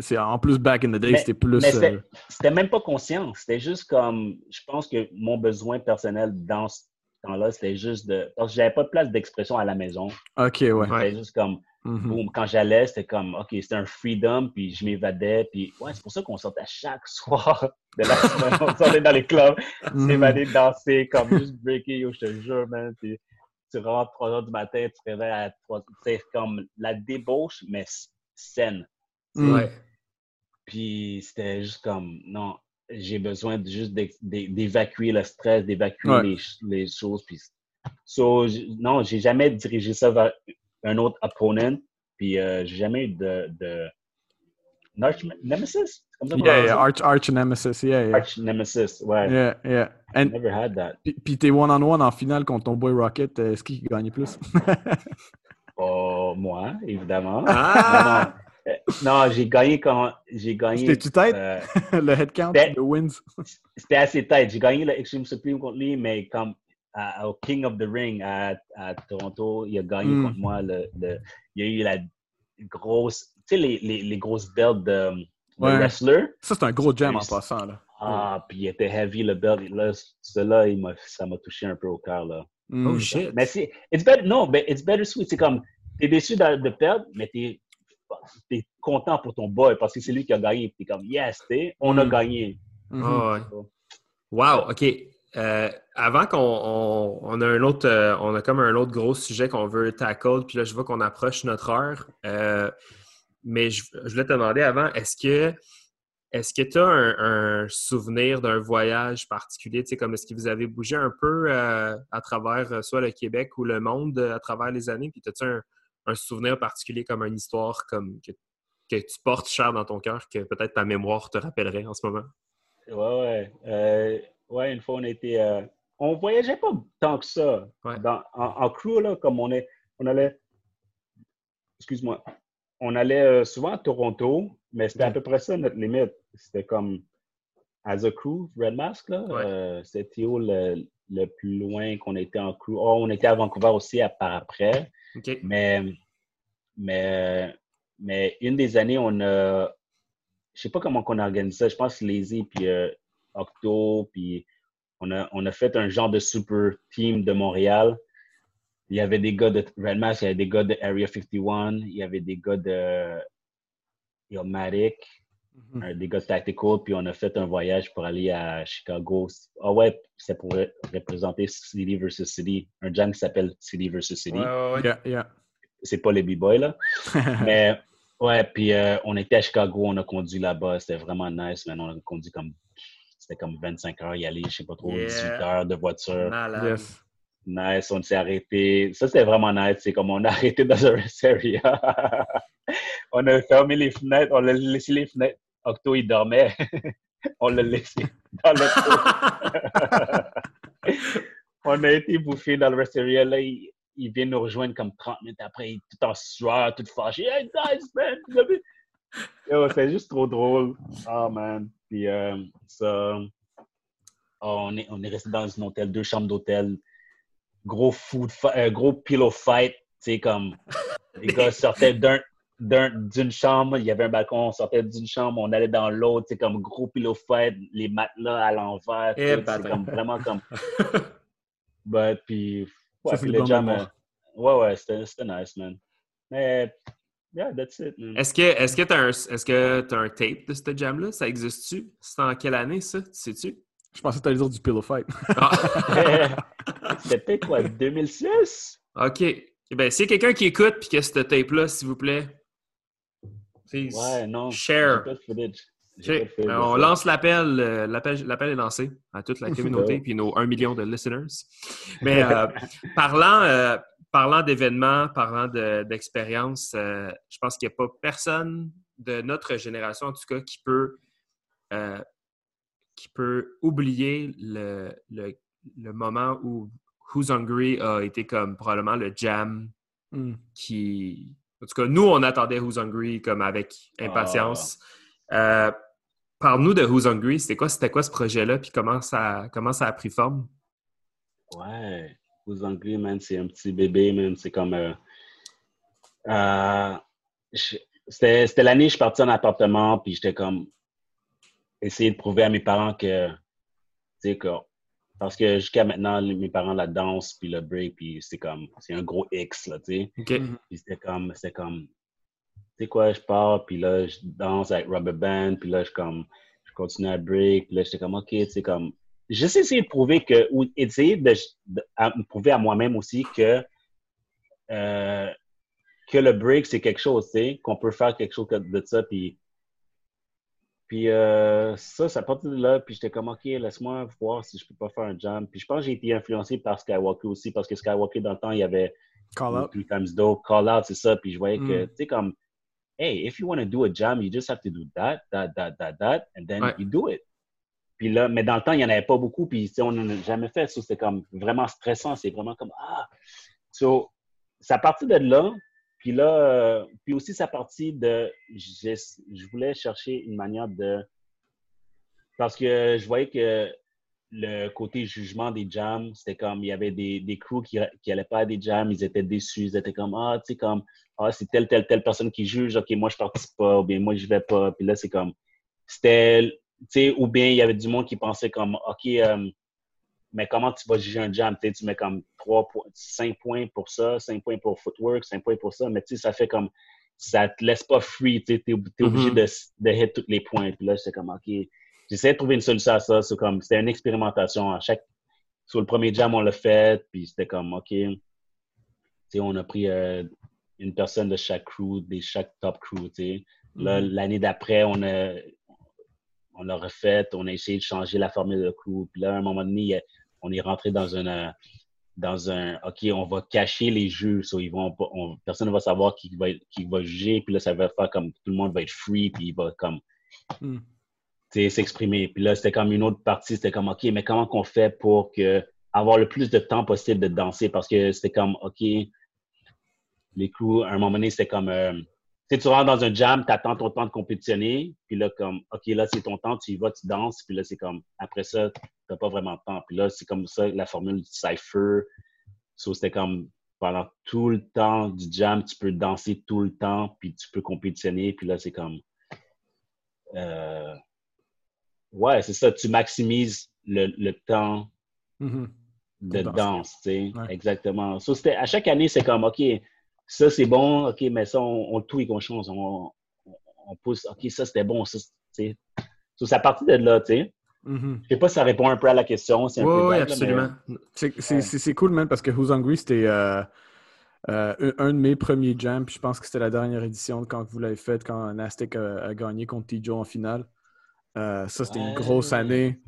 C'est en plus back in the day, c'était plus. Euh, c'était même pas conscient. C'était juste comme. Je pense que mon besoin personnel dans ce temps-là, c'était juste de. Parce que j'avais pas de place d'expression à la maison. OK, ouais. C'était juste comme. Mm-hmm. quand j'allais, c'était comme, OK, c'était un freedom, puis je m'évadais. Puis, ouais, c'est pour ça qu'on sortait chaque (laughs) soir de la semaine. on sortait dans les clubs, mm-hmm. s'évader, danser, comme juste breaker, yo, je te jure, man. Puis, tu rentres 3 heures du matin, tu te réveilles à 3 C'est comme la débauche, mais saine. Ouais. Puis c'était juste comme, non, j'ai besoin de, juste d'évacuer le stress, d'évacuer les, choses. Puis, so, non, j'ai jamais dirigé ça vers un autre opponent. Puis euh, j'ai jamais eu de, de... Arch Nemesis? Yeah, yeah, Arch, Arch Nemesis, yeah, yeah. Arch Nemesis, ouais. Yeah, yeah. And, never had that. Puis t'es one-on-one en finale contre ton boy Rocket, euh, est-ce qu'il gagne plus? (laughs) oh, moi, évidemment. Ah! Non, j'ai gagné quand j'ai gagné. C'était-tu tête? Euh, (laughs) le head count, le wins? (laughs) C'était assez tête. J'ai gagné le Extreme Supreme contre lui, mais comme au King of the Ring à, à, Toronto, il a gagné mm. contre moi. Le, le, il y a eu la grosse, sais, les, les, les, grosses belts de, de wrestler. Ça, c'est un gros jam en passant. Là. Ah, puis il était heavy le belt. Là, cela, ça m'a touché un peu au cœur. Là. Mm. Oh shit. Mais c'est, it's better, non, mais it's better sweet. C'est comme, t'es déçu de, de perdre, mais t'es es content pour ton boy parce que c'est lui qui a gagné. T'es comme, yes, on a mm. gagné. Oh, Wow, OK. Euh, avant qu'on on, a un autre, euh, on a comme un autre gros sujet qu'on veut tackle, puis là, je vois qu'on approche notre heure. Euh, mais je, voulais te demander avant, est-ce que est-ce que tu as un, souvenir d'un voyage particulier? Tu sais, comme est-ce que vous avez bougé un peu à travers soit le Québec ou le monde à travers les années? Puis as-tu un, un, souvenir particulier comme une histoire comme que, que tu portes cher dans ton cœur que peut-être ta mémoire te rappellerait en ce moment? Ouais, ouais. Ouais, une fois, on était. Euh, on voyageait pas tant que ça. Dans, en, crew, là, comme on est. On allait. Excuse-moi. On allait euh, souvent à Toronto, mais c'était à peu près ça notre limite. C'était comme. As a crew, Red Mask, là. Euh, c'était le, le, plus loin qu'on était en crew? Oh, on était à Vancouver aussi à, par après. Mais. Mais. Mais une des années, on a. Je sais pas comment on a organisé ça. Je pense Lazy puis Octo, puis on a, on a fait un genre de super team de Montréal. Il y avait des gars de Red Mask, il y avait des gars de Area 51, il y avait des gars de Ilmatic, mhm. des gars de Tactical, puis on a fait un voyage pour aller à Chicago. Ah ouais, c'est pour représenter City versus City, un jam qui s'appelle City versus City. C'est pas les B-Boys, là. (laughs) Mais ouais, puis euh, on était à Chicago, on a conduit là-bas, c'était vraiment nice, mais on a conduit comme c'était comme 25 heures y aller, je sais pas trop, 18 heures de voiture. Nice, on s'est arrêté. Ça, c'était vraiment nice. C'est comme on a (laughs) arrêté dans un rest area. (laughs) on a fermé les fenêtres, on a laissé les fenêtres. Octo, il dormait. (laughs) on l'a laissé dans le On a été bouffé dans le rest area. Là, il, vient nous rejoindre comme 30 minutes après, il est tout en sueur, tout fâché. Hey guys, man! c'est juste trop drôle. Oh man. Puis euh, ça, on, est, on est resté dans un hôtel, deux chambres d'hôtel. Gros food, euh, gros pillow fight. Tu sais, comme (laughs) les gars sortaient d'un d'une chambre, il y avait un balcon, on sortait d'une chambre, on allait dans l'autre, c'est comme gros pillow fight, les matelas à l'envers, eh, c'est comme vraiment comme. (laughs) But, puis, ouais, puis le jam, euh, ouais, ouais, c'était nice, man. Mais Yeah, that's it. Est-ce que est-ce que tu as un est-ce que as un tape de ce jam-là? Ça existe-tu? C'est en quelle année ça? Sais-tu? Je pensais que tu allais dire du Pillow Fight. Ah. (laughs) C'était peut-être quoi, 2006? OK. Y a quelqu'un qui écoute et qui a ce tape-là, s'il vous plaît, please, ouais, non, share. Okay. on lance l'appel. Euh, l'appel est lancé à toute la (laughs) communauté puis nos 1 million de listeners. Mais euh, (laughs) parlant, euh, parlant d'événements, parlant d'expériences, je pense qu'il n'y a pas personne de notre génération, en tout cas, qui peut, qui peut oublier le, moment où Who's Hungry a été comme probablement le jam hmm. qui. En tout cas, nous, on attendait Who's Hungry comme avec impatience. Ah. Euh, parle-nous de Who's Hungry. C'était quoi, quoi ce projet-là? Puis comment ça, comment ça a pris forme? Ouais aux Anglais, man, c'est un petit bébé, man. C'est comme. Euh, euh, c'était l'année où je suis parti en appartement, puis j'étais comme. Essayer de prouver à mes parents que. Tu sais, que. Parce que jusqu'à maintenant, mes parents, la danse, puis le break, puis c'est comme. C'est un gros X, là, tu sais. Mm-hmm. Puis c'était comme. C'était comme. Tu sais quoi, je pars, puis là, je danse avec Rubber Band, puis là, je comme. Je continue à break, puis là, j'étais comme, OK, tu sais, comme J'essaie d'essayer de prouver que, ou essayer de, me prouver à moi-même aussi que, euh, que le break, c'est quelque chose, tu sais, qu'on peut faire quelque chose de ça, puis, puis euh, ça, ça partait de là, puis j'étais comme, OK, laisse-moi voir si je peux pas faire un jump. Puis je pense que j'ai été influencé par Skywalker aussi, parce que Skywalker, dans le temps, il y avait, Call out. Two times dope, call out, c'est ça. Puis je voyais que, Mm. tu sais, comme, hey, if you want to do a jam, you just have to do that, that, that, that, that, and then Ouais. you do it. Puis là, mais dans le temps, il n'y en avait pas beaucoup, puis on n'en a jamais fait. So, c'était comme vraiment stressant. C'est vraiment comme, ah! So, ça partit de là. Puis là, euh, puis aussi, ça partit de, je, je voulais chercher une manière de, parce que je voyais que le côté jugement des jams, c'était comme, il y avait des, des crews qui n'allaient pas à des jams, ils étaient déçus, ils étaient comme, ah, tu sais, comme, ah, c'est telle, telle, telle personne qui juge, ok, moi, je participe pas, ou bien moi, je vais pas. Puis là, c'est comme, c'était, tu sais, ou bien il y avait du monde qui pensait comme, ok, euh, mais comment tu vas juger un jam? Tu mets comme 3 points, 5 points pour ça, 5 points pour footwork, 5 points pour ça, mais tu sais, ça fait comme, ça te laisse pas free, tu t'es, t'es obligé de, de hit tous les points. Puis là, c'est comme, ok, j'essaie de trouver une solution à ça. C'est comme, c'était une expérimentation. À chaque, sur le premier jam, on l'a fait, puis c'était comme, ok, tu sais, on a pris euh, une personne de chaque crew, de chaque top crew, tu sais. Là, Mhm. l'année d'après, on a, on l'a refait, on a essayé de changer la formule de crew. Puis là, à un moment donné, il y a- on est rentré dans un, euh, dans un, OK, on va cacher les jeux. So, ils vont, on- personne ne va savoir qui va, qui va juger. Puis là, ça va faire comme tout le monde va être free, puis il va comme, tu sais, s'exprimer. Puis là, c'était comme une autre partie. C'était comme, OK, mais comment qu'on fait pour que, avoir le plus de temps possible de danser? Parce que c'était comme, OK, les crews, à un moment donné, c'était comme, euh, sais, tu rentres dans un jam, tu attends ton temps de compétitionner, puis là, comme, OK, là, c'est ton temps, tu y vas, tu danses, puis là, c'est comme, après ça, t'as pas vraiment de temps. Puis là, c'est comme ça, la formule du cypher. So, c'était comme, pendant tout le temps du jam, tu peux danser tout le temps, puis tu peux compétitionner, puis là, c'est comme, euh, ouais, c'est ça, tu maximises le, le temps Mhm. de danse, tu sais. Ouais. Exactement. So, c'était- à chaque année, c'est comme, OK, ça c'est bon, OK, mais ça, on, on le tweak, on change, on, on, on pousse, OK, ça c'était bon, ça, c'est à partir de là, tu sais. Mhm. Je sais pas si ça répond un peu à la question. Oui, peu oui, absolument. C'est Ouais. cool, man, parce que Who's Hungry, c'était euh, euh, un, de mes premiers jams. Puis je pense que c'était la dernière édition quand vous l'avez faite, quand Nastic a, a gagné contre T-Joe en finale. Euh, ça, c'était une grosse année.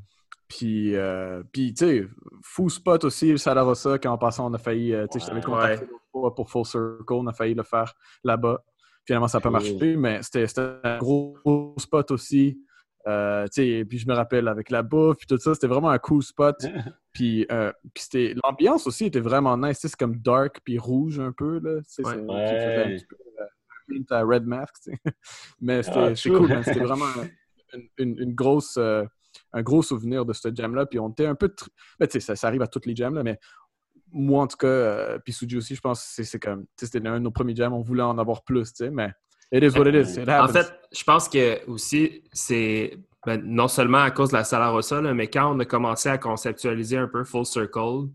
Puis, euh, puis tu sais, fou spot aussi, le Salarossa, quand en passant, on a failli, euh, tu sais, je t'avais contacté pour Full Circle, on a failli le faire là-bas. Finalement, ça n'a pas marché, mais c'était c'était un gros spot aussi. Euh, tu sais, puis je me rappelle avec la bouffe, puis tout ça, c'était vraiment un cool spot. (laughs) Puis, euh, puis c'était l'ambiance aussi était vraiment nice. Tu sais, C'est comme dark puis rouge un peu là. Tu sais, Ouais. c'est- un euh, à Red Mask. tu sais. (laughs) Mais c'était Ah, cool. C'était vraiment (laughs) une, une- une grosse, euh, un gros souvenir de ce jam là. Puis on était un peu, ben, tu sais, ça, ça arrive à toutes les jams là, mais moi en tout cas, euh, puis Suji aussi, je pense que c'est- comme, c'était un de nos premiers jams. On voulait en avoir plus, tu sais, mais it is what it is. It En fait, je pense que aussi, c'est ben, non seulement à cause de la Salarossa, là, mais quand on a commencé à conceptualiser un peu Full Circle,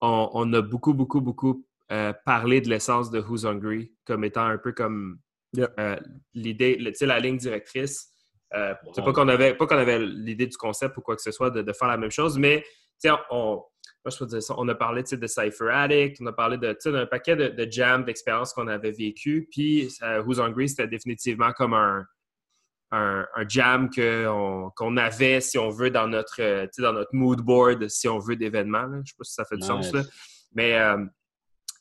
on, on a beaucoup, beaucoup, beaucoup euh, parlé de l'essence de Who's Hungry comme étant un peu comme Yep. euh, l'idée, le- tu sais, la ligne directrice. Euh, c'est pas qu'on avait, pas qu'on avait l'idée du concept ou quoi que ce soit de, de faire la même chose, mais on, moi, je peux dire ça, on a parlé de Cypher Addict, on a parlé d'un paquet de, de jams, d'expériences qu'on avait vécues. Puis euh, Who's Hungry, c'était définitivement comme un, un, un jam qu'on avait, si on veut, dans notre, euh, dans notre mood board, si on veut, d'événements. Je sais pas si ça fait du sens. Là. Mais euh,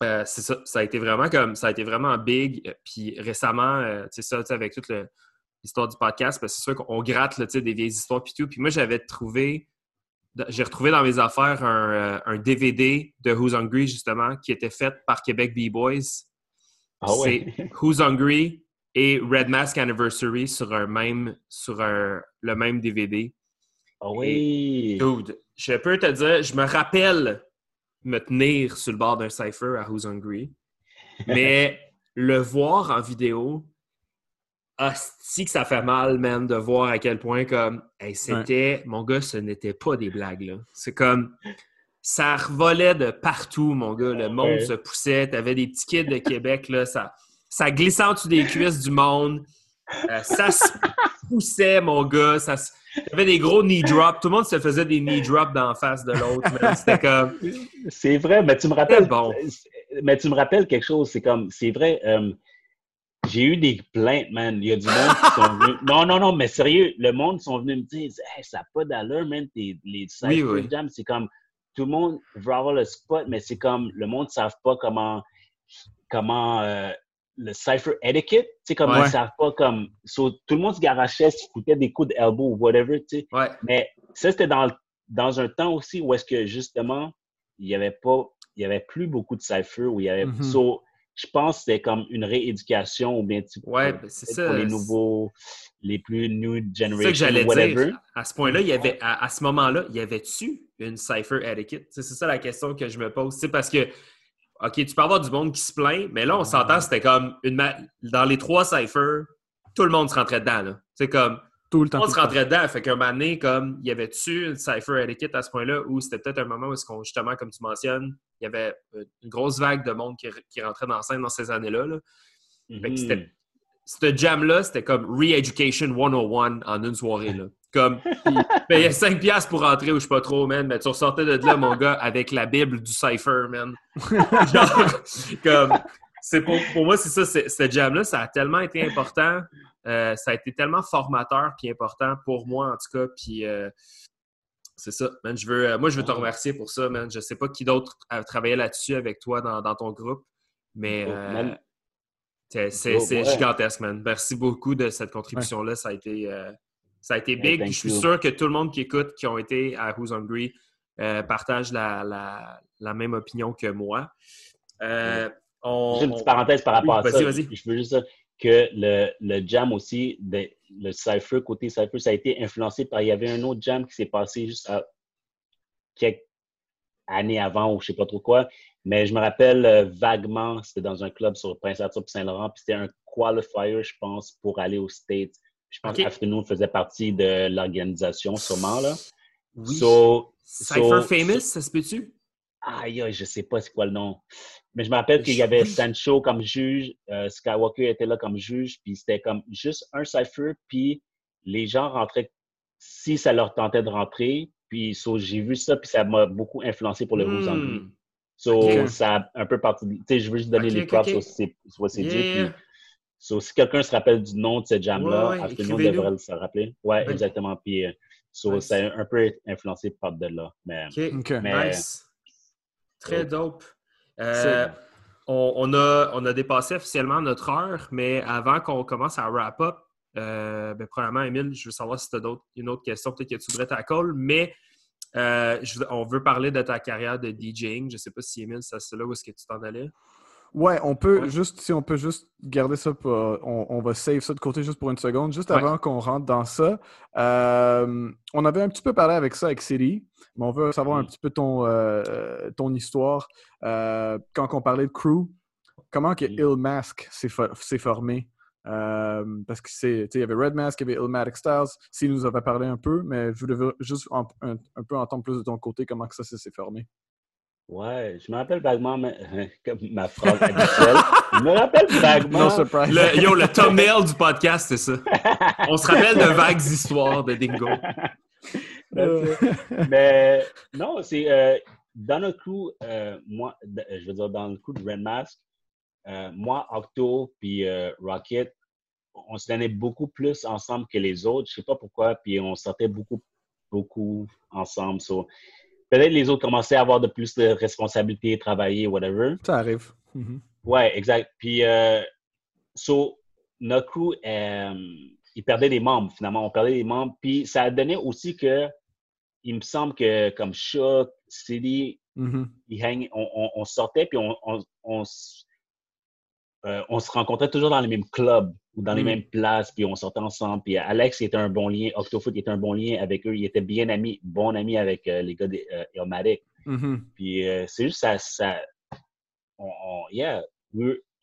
euh, c'est ça, ça a été vraiment comme ça a été vraiment big. Puis récemment, tu sais ça, avec toute le- l'histoire du podcast, parce que c'est sûr qu'on gratte là, des vieilles histoires puis tout. Puis moi, j'avais trouvé, j'ai retrouvé dans mes affaires un, euh, un DVD de Who's Hungry, justement, qui était fait par Québec B-Boys. Ah ouais. C'est (laughs) Who's Hungry et Red Mask Anniversary sur un même sur un- le même DVD. Ah oui. Dude, je peux te dire, je me rappelle me tenir sur le bord d'un cipher à Who's Hungry, (laughs) mais le voir en vidéo, hostie que ça fait mal, man, de voir à quel point comme hey, c'était, mon gars, ce n'était pas des blagues là. C'est comme ça revolait de partout, mon gars. Le monde Ouais. se poussait. T'avais des petits kids de Québec là, ça, ça glissait en dessous des cuisses du monde. Euh, ça se poussait, mon gars. Ça se- T'avais des gros knee drops. Tout le monde se faisait des knee drops d'en face de l'autre. C'était comme. C'est vrai, mais tu me rappelles. Bon. Mais tu me rappelles quelque chose, c'est comme, c'est vrai, euh, j'ai eu des plaintes, man. Il y a du monde qui sont (laughs) venus. Non, non, non, mais sérieux, le monde sont venus me dire, hey, ça n'a pas d'allure, man. Tes- les Oui, Cypher oui. Jam, c'est comme, tout le monde veut avoir le spot, mais c'est comme, le monde ne savent pas comment comment euh, le cipher etiquette, tu sais, comme ils savent pas comme. tout le monde se garachait, se foutait des coups d'elbow ou whatever, tu sais. Mais ça, c'était dans, dans un temps aussi où est-ce que justement, il y avait pas, il y avait plus beaucoup de cipher, où il y avait. Mm-hmm je pense que c'était comme une rééducation ou bien ouais, c'est ça. pour les nouveaux, les plus new generation. C'est que j'allais dire. À ce point-là, il y avait, à, ce moment-là, il y avait-tu une cipher etiquette? C'est ça la question que je me pose. C'est parce que, OK, tu peux avoir du monde qui se plaint, mais là, on s'entend, c'était comme une dans les trois ciphers, tout le monde se rentrait dedans. C'est comme tout le temps. On se rentrait dedans. Fait qu'un moment donné, comme, y avait-tu une cipher etiquette à ce point-là où c'était peut-être un moment où, qu'on, justement, comme tu mentionnes, il y avait une grosse vague de monde qui, qui rentrait dans la scène dans ces années-là. Là? Fait que c'était, ce jam-là, c'était comme Re-Education 101 en une soirée. Là. Comme, (laughs) il y a 5 piastres pour rentrer ou je sais pas trop, man, mais tu ressortais de là, mon gars, avec la Bible du cipher, man. (laughs) Genre, comme, c'est pour, pour moi, c'est ça, ce jam-là, ça a tellement été important euh, ça a été tellement formateur puis important pour moi, en tout cas. Puis euh, c'est ça, man. Je veux, euh, moi, je veux te remercier pour ça, man. Je sais pas qui d'autre a travaillé là-dessus avec toi dans, ton groupe, mais c'est gigantesque, man. Merci beaucoup de cette contribution-là. Ça a été, ça a été big. je suis sûr que tout le monde qui écoute, qui ont été à Who's Hungry, partage la, même opinion que moi. J'ai une petite parenthèse par rapport à ça. Vas-y, Je veux juste que le, le jam aussi, le cypher, côté cypher, ça a été influencé par. Il y avait un autre jam qui s'est passé juste quelques années avant ou je sais pas trop quoi. Mais je me rappelle euh, vaguement, c'était dans un club sur Prince Arthur Saint-Laurent, puis c'était un qualifier, je pense, pour aller aux States. Je pense qu'Afternoon faisait partie de l'organisation, sûrement, là. Oui. Cypher Famous, ça se peut-tu? Aïe, aïe, je sais pas c'est quoi le nom. Mais je me rappelle qu'il y avait Sancho comme juge, euh, Skywalker était là comme juge, puis c'était comme juste un cipher, puis les gens rentraient si ça leur tentait de rentrer. Puis j'ai vu ça, puis ça m'a beaucoup influencé pour le Rose hmm. So, ça a un peu parti. Tu sais, je veux juste donner les props okay, c'est dit. so, si quelqu'un se rappelle du nom de cette jam-là, ouais, Afternoon devrait se rappeler. Ouais, exactement. Puis, euh, so, ça a un peu influencé par de là. Mais, mais nice. Très dope. Euh, on, a, on a dépassé officiellement notre heure, mais avant qu'on commence à wrap up, euh, ben, premièrement, Emile, je veux savoir si tu as une autre question, peut-être que tu voudrais ta call, mais euh, on veut parler de ta carrière de DJing. Je ne sais pas si Emile, c'est là où est-ce que tu t'en allais. Ouais, on peut juste, si on peut juste garder ça, pour, on, va save ça de côté juste pour une seconde. Juste avant qu'on rentre dans ça, euh, on avait un petit peu parlé avec ça avec Siri, mais on veut savoir un petit peu ton, euh, ton histoire. Euh, quand on parlait de crew, comment que Ill Mask s'est formé? parce que c'est, il y avait Red Mask, il y avait Illmatic Styles. S'il nous avait parlé un peu, mais je voulais juste un, peu entendre plus de ton côté comment que ça s'est formé. Ouais, je me rappelle vaguement (laughs) comme ma phrase habituelle. je me rappelle vaguement. No surprise. Le, yo, le thumbnail du podcast, c'est ça. (laughs) On se rappelle de vagues histoires de Dingo. (laughs) (laughs) Mais non, c'est euh, dans le coup, euh, moi, je veux dire, dans le coup de Red Mask, euh, moi, Octo puis Rocket, on se tenait beaucoup plus ensemble que les autres. Je sais pas pourquoi, puis on sortait beaucoup, beaucoup ensemble. So, peut-être les autres commençaient à avoir de plus de responsabilités, travailler, whatever. Ça arrive. Mm-hmm. Ouais, exact. Puis, euh, so, notre crew, euh, il perdait des membres, finalement. On perdait des membres. Puis, ça a donné aussi que, il me semble que, comme Chuck, City, mm-hmm. on, sortait, puis on, on, euh, on se rencontrait toujours dans les mêmes clubs ou dans les mm. mêmes places, puis on sortait ensemble. Puis Alex était un bon lien, Octofoot était un bon lien avec eux. Il était bien ami, bon ami avec euh, les gars d'Ilmatic. Mm-hmm. Puis euh, c'est juste ça, ça on, yeah,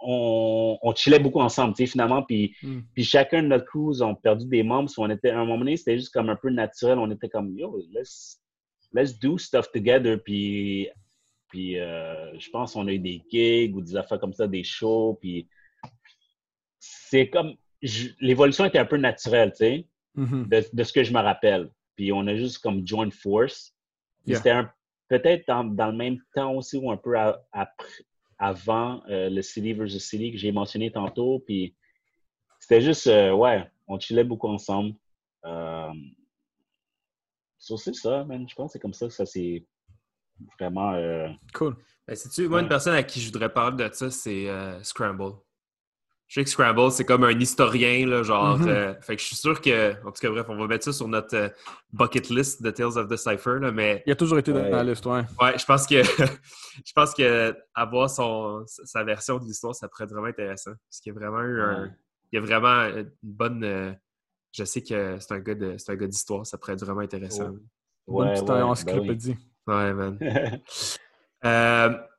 on, on, chillait beaucoup ensemble, tu sais, finalement. Puis, mm. puis chacun de notre crews ont perdu des membres. on était, à un moment donné, c'était juste comme un peu naturel. On était comme, yo, let's, let's do stuff together. Puis puis euh, je pense qu'on a eu des gigs ou des affaires comme ça, des shows. Puis c'est comme. L'évolution était un peu naturelle, tu sais, mm-hmm. de, ce que je me rappelle. Puis on a juste comme joint force. C'était peut-être dans, le même temps aussi ou un peu avant euh, le City versus City que j'ai mentionné tantôt. Puis c'était juste, euh, ouais, on chillait beaucoup ensemble. Euh, c'est ça, man. Je pense que c'est comme ça que ça s'est vraiment. Euh, cool. Ben, tu moi, une personne à qui je voudrais parler de ça, c'est Scramble. Je sais que Scramble, c'est comme un historien, là, genre. Mm-hmm. Euh, fait que je suis sûr que. En tout cas, bref, on va mettre ça sur notre bucket list de Tales of the Cipher, là, mais. Il a toujours été dans la liste, ouais. Ouais, je pense que. (laughs) je pense que avoir son, sa version de l'histoire, ça pourrait être vraiment intéressant. Parce qu'il y a vraiment eu un. Il y a vraiment une bonne. je sais que c'est un gars d'histoire, ça pourrait être vraiment intéressant. Oh. Ouais, bonne petite ben encyclopédie. Ouais, man. (laughs)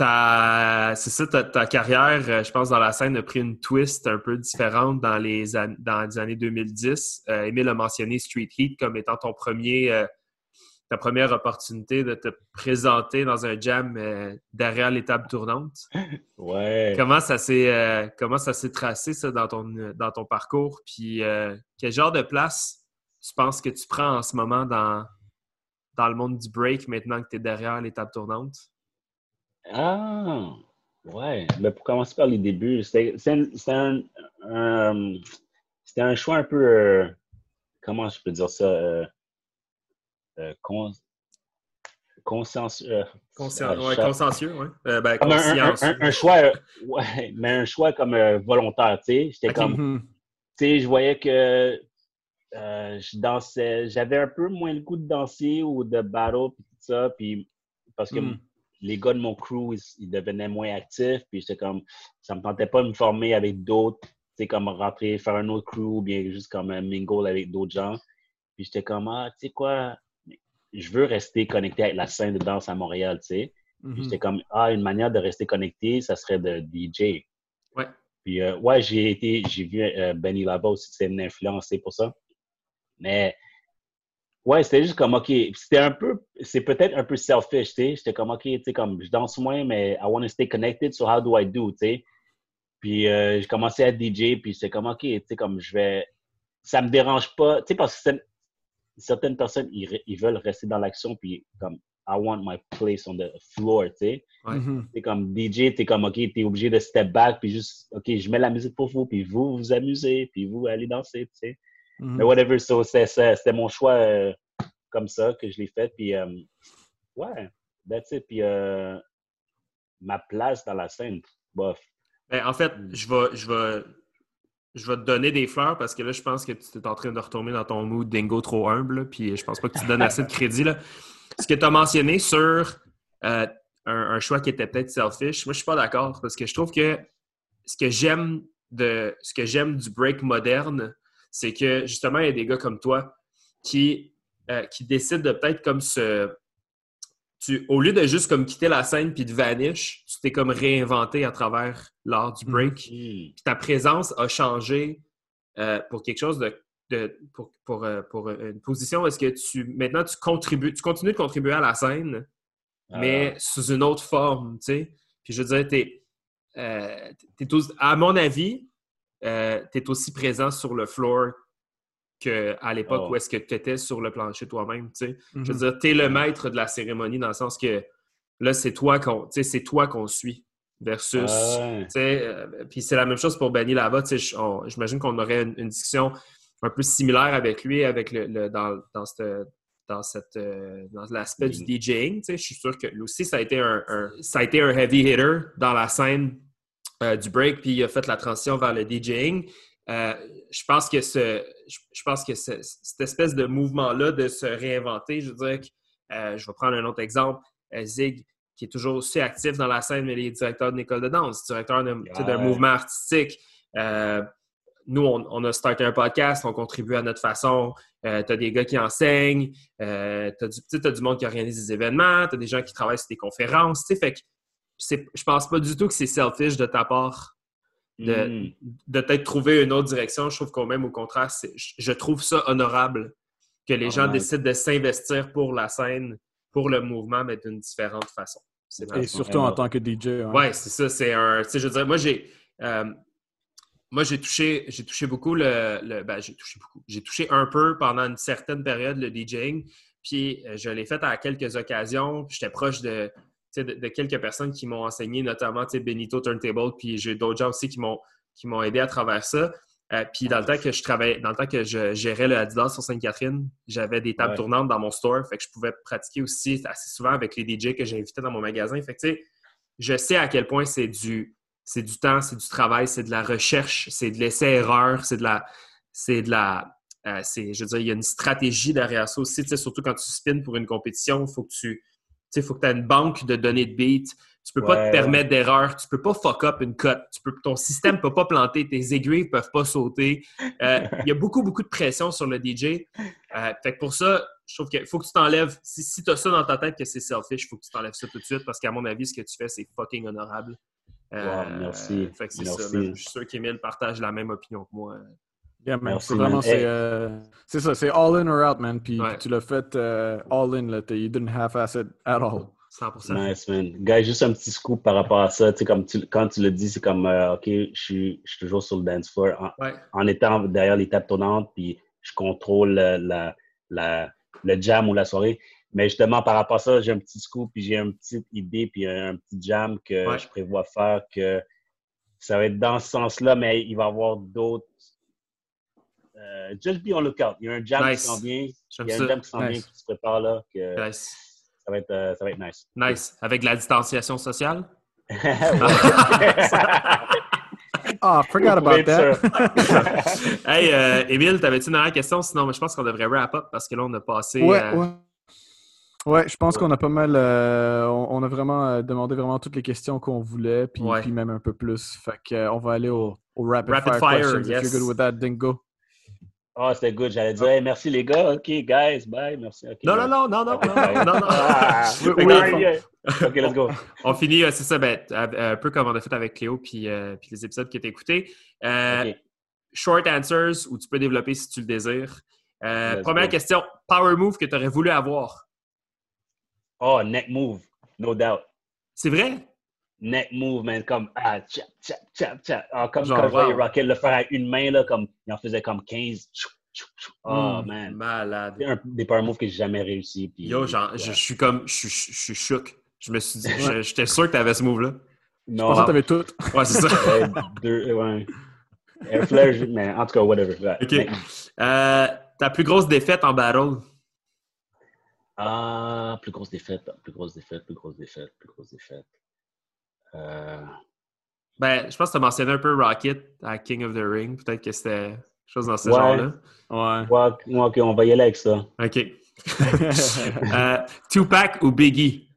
euh, c'est ça, ta, carrière, euh, je pense, dans la scène a pris une twist un peu différente dans les, dans les années 2010. Euh, Emile a mentionné Street Heat comme étant ton premier, euh, ta première opportunité de te présenter dans un jam euh, derrière l'étape tournante. Ouais. Comment ça s'est comment ça s'est tracé ça dans ton dans ton parcours? Puis quel genre de place tu penses que tu prends en ce moment dans dans le monde du break maintenant que tu es derrière l'étape tournante? Ah, ouais. Mais pour commencer par les débuts, c'était un, un, un, choix un peu. Euh, comment je peux dire ça? Euh, euh, consciencieux. ouais, consciencieux, oui. Ben, un, choix, ouais, mais un choix comme volontaire, tu sais. J'étais comme. Mm-hmm. Tu sais, je voyais que euh, je dansais, j'avais un peu moins le goût de danser ou de battle puis tout ça, puis parce que hmm. Les gars de mon crew, ils, devenaient moins actifs, puis j'étais comme, ça me tentait pas de me former avec d'autres, tu sais, comme rentrer, faire un autre crew, ou bien juste comme un mingle avec d'autres gens. Puis j'étais comme, ah, tu sais quoi, je veux rester connecté avec la scène de danse à Montréal, tu sais. Puis mm-hmm. j'étais comme, ah, une manière de rester connecté, ça serait de DJ. Ouais. Puis, euh, ouais, j'ai été, j'ai vu euh, Benny Lava aussi, c'est une influence, pour ça. Mais ouais, c'était juste comme, OK, c'était un peu, c'est peut-être un peu selfish, tu sais. J'étais comme, OK, tu sais, comme, je danse moins, mais I want to stay connected, so how do I do, tu sais? Puis euh, j'ai commencé à être DJ, puis c'est comme, OK, tu sais, comme, je vais, ça me dérange pas, tu sais, parce que certaines personnes, ils, veulent rester dans l'action, puis comme, I want my place on the floor, tu sais. Mm-hmm. comme DJ, t'es comme, OK, t'es obligé de step back, puis juste, OK, je mets la musique pour vous, puis vous vous amusez, puis vous allez danser, tu sais. Mm-hmm. Mais whatever, so, c'était mon choix euh, comme ça que je l'ai fait. Puis, euh, ouais, that's it. Puis, euh, ma place dans la scène, bof. Ben, en fait, mm. je vais, je, vais, je vais te donner des fleurs parce que là, je pense que tu es en train de retomber dans ton mood dingo trop humble. puis, je pense pas que tu donnes assez de crédit. Là. Ce que tu as mentionné sur un, un, choix qui était peut-être selfish, moi, je suis pas d'accord parce que je trouve que ce que j'aime de ce que j'aime du break moderne, c'est que justement, il y a des gars comme toi qui, euh, qui décident de peut-être comme se. Tu, au lieu de juste comme quitter la scène puis de vanish, tu t'es comme réinventé à travers l'art du break. Mhm. ta présence a changé euh, pour quelque chose de, pour, pour, euh, pour, une position est-ce que tu maintenant tu contribues, tu continues de contribuer à la scène, mais ah. sous une autre forme, tu sais. Puis je veux dire, t'es, à mon avis, euh, tu es aussi présent sur le floor qu'à l'époque oh. où est-ce que tu étais sur le plancher toi-même. Je veux mhm. dire, tu es le maître de la cérémonie dans le sens que là, c'est toi qu'on c'est toi qu'on suit versus. Euh, puis c'est la même chose pour Benny Lava. J'imagine qu'on aurait une, discussion un peu similaire avec lui, avec le, dans, dans cette dans, cette, euh, dans l'aspect du DJing. Je suis sûr que lui aussi, ça a, été un, ça a été un heavy hitter dans la scène euh, du break, puis il a fait la transition vers le DJing. Euh, je pense que, ce, je pense que cette espèce de mouvement-là de se réinventer, je veux dire, que, euh, je vais prendre un autre exemple, Zig, qui est toujours aussi actif dans la scène, mais il est directeur d'une école de danse, directeur d'un mouvement artistique. nous, on, a starté un podcast, on contribue à notre façon. tu as des gars qui enseignent, tu as, as, du monde qui organise des événements, tu as des gens qui travaillent sur des conférences. Fait que je pense pas du tout que c'est selfish de ta part de, hmm. de peut-être trouver une autre direction. Je trouve qu'au même au contraire, je trouve ça honorable que les gens décident de s'investir pour la scène, pour le mouvement, mais d'une différente façon. Et surtout en tant que DJ. Oui, ouais, c'est ça. C'est un. je veux dire, moi, j'ai. Euh, moi, j'ai touché, j'ai touché beaucoup le. ben, j'ai touché beaucoup. J'ai touché un peu pendant une certaine période le DJing. Puis euh, je l'ai fait à quelques occasions. J'étais proche de, de, quelques personnes qui m'ont enseigné, notamment Benito Turntable, puis j'ai d'autres gens aussi qui m'ont qui m'ont aidé à travers ça. Euh, puis dans le temps que je travaillais, dans le temps que je gérais le Adidas sur Sainte-Catherine, j'avais des tables Ouais. tournantes dans mon store. Fait que je pouvais pratiquer aussi assez souvent avec les DJ que j'invitais dans mon magasin. Fait que tu sais, je sais à quel point c'est du, c'est du temps, c'est du travail, c'est de la recherche, c'est de l'essai-erreur, c'est de la. C'est de la. euh, c'est, je veux dire, il y a une stratégie derrière ça aussi, surtout quand tu spins pour une compétition, il faut que tu. Sais, faut que tu aies une banque de données de beats. Tu peux pas te permettre d'erreur. Tu peux pas fuck up une cote. Tu peux, ton système peut pas planter. Tes aiguilles peuvent pas sauter. Euh, (laughs) Il y a beaucoup, beaucoup de pression sur le DJ. Euh, fait que pour ça, je trouve qu'il faut que tu t'enlèves. Si, si tu as ça dans ta tête que c'est selfish, il faut que tu t'enlèves ça tout de suite parce qu'à mon avis, ce que tu fais, c'est fucking honorable. Euh, Wow, merci. Fait que c'est ça. Je suis sûr qu'Emile partage la même opinion que moi. Yeah, man. Merci, C'est vraiment, man. c'est Hey. euh, c'est ça, c'est all in or out, man. Puis Ouais. tu l'as fait euh, all in, là. You didn't half-ass it at all. 100%. Nice, man. Guys, juste un petit scoop par rapport à ça. Tu sais, comme tu, quand tu le dis, c'est comme, euh, OK, je suis, je suis toujours sur le dance floor en, Ouais. en étant derrière les tables tournantes, puis je contrôle la, la, le jam ou la soirée. Mais justement, par rapport à ça, j'ai un petit scoop, puis j'ai une petite idée, puis un, un petit jam que Ouais. je prévois faire, que ça va être dans ce sens-là, mais il va y avoir d'autres. Euh, just be on lookout. Il y a un jam Nice. qui s'en vient. J'aime Il y a ça. un jam qui s'en vient, Nice. qui se prépare là, que Nice. ça, va être, euh, ça va être nice. Nice. Avec la distanciation sociale? (laughs) Ah, forgot Vous pouvez about that. (laughs) hey, euh, Émile, t'avais-tu une dernière question? Sinon, mais je pense qu'on devrait wrap up parce que là, on a passé. Ouais, euh, ouais. Ouais, je pense Ouais. qu'on a pas mal. euh, on, on a vraiment euh, demandé vraiment toutes les questions qu'on voulait, puis, Ouais. puis même un peu plus. Fait que, euh, on va aller au, au rapid, Rapid fire, fire, questions. yes. If you're good with that, Dingo. Oh, c'était good. J'allais dire, hey, merci les gars. OK, guys, bye. Merci. Non, bye. non, non, non, non, non, non, non, non. Ah, (laughs) oui, OK, let's go. (laughs) On finit, euh, c'est ça, ben, euh, un peu comme on a fait avec Cléo puis, euh, puis les épisodes que tu as écoutés. Euh. Short answers, où tu peux développer si tu le désires. Euh, première go. question, power move que tu aurais voulu avoir? Oh, neck move. No doubt. C'est vrai? Neck move, man. Comme, ah, chap, chap, chap, chap. Ah, comme Genre, quand je voyais wow. Rocket le faire à une main, là, comme, il en faisait comme 15. Chou, chou, chou. Oh, man. Malade. C'est un des power moves que j'ai jamais réussi. Puis, Yo, genre, ouais. je, je suis comme, je, suis- je suis choqué. Je me suis dit, je- j'étais sûr que tu avais ce move-là. Je Non, pensais que t'avais tout. Ouais, c'est ça. ouais, deux, ouais. Air flare, je- mais en tout cas, whatever. Ouais, OK. Euh, ta plus grosse défaite en battle? Ah, plus grosse défaite, plus grosse défaite, plus grosse défaite, plus grosse défaite. Euh, Ben, je pense que tu as mentionné un peu Rocket à King of the Ring. Peut-être que c'était quelque chose dans ce Ouais. genre-là. Ouais. ouais, ouais, ok, on va y aller avec ça. OK. (laughs) Euh, Tupac ou Biggie?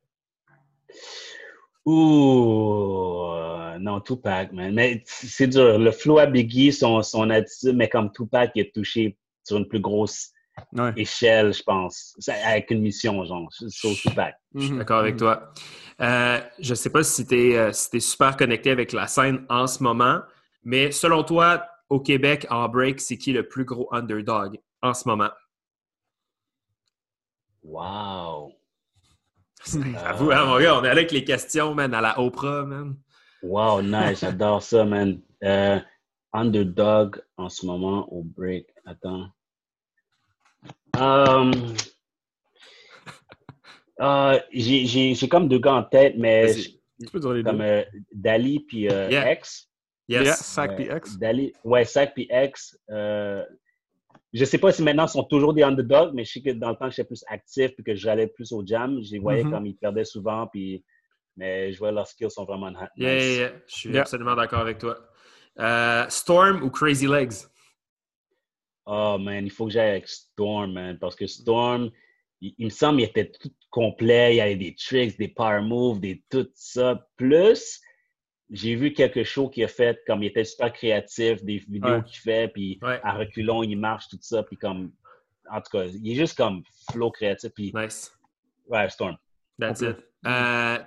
Ouh, euh, non, Tupac, man. Mais c'est dur. Le flow à Biggie, son, son attitude, mais comme Tupac, il est touché sur une plus grosse Ouais. échelle, je pense. Avec une mission, genre. Je suis Mhm. d'accord avec toi. Euh, je ne sais pas si tu es, super connecté avec la scène en ce moment, mais selon toi, au Québec, en break, c'est qui le plus gros underdog en ce moment? Wow. Avoue, hein, mon gars, on est allé avec les questions, man, à la Oprah, man. Wow, nice. J'adore ça, man. Euh, underdog en ce moment au break. Attends. Um, euh, j'ai- J'ai j'ai comme deux gars en tête, mais Vas-y. je- Tu peux dire les deux. comme euh, Dali puis euh, Yeah. X. Yes. Yeah, Sac puis X. Dali, ouais, Sac puis X. Euh, je sais pas si maintenant ils sont toujours des underdogs, mais je sais que dans le temps que j'étais plus actif puis que j'allais plus au jam, je les voyais Mhm. comme ils perdaient souvent, puis mais je vois leurs skills sont vraiment nice. Yeah, yeah, yeah. Je suis Yeah. absolument d'accord avec toi. Euh, Storm ou Crazy Legs? Oh man, il faut que j'aille avec Storm, man, parce que Storm, il, il me semble qu'il était tout complet. Il y avait des tricks, des power moves, des tout ça. Plus, j'ai vu quelque chose qu'il a fait, comme il était super créatif, des vidéos Ouais. qu'il fait, puis Ouais. à reculons, il marche, tout ça, puis comme, en tout cas, il est juste comme flow créatif, puis Nice. ouais, Storm. That's it. Euh,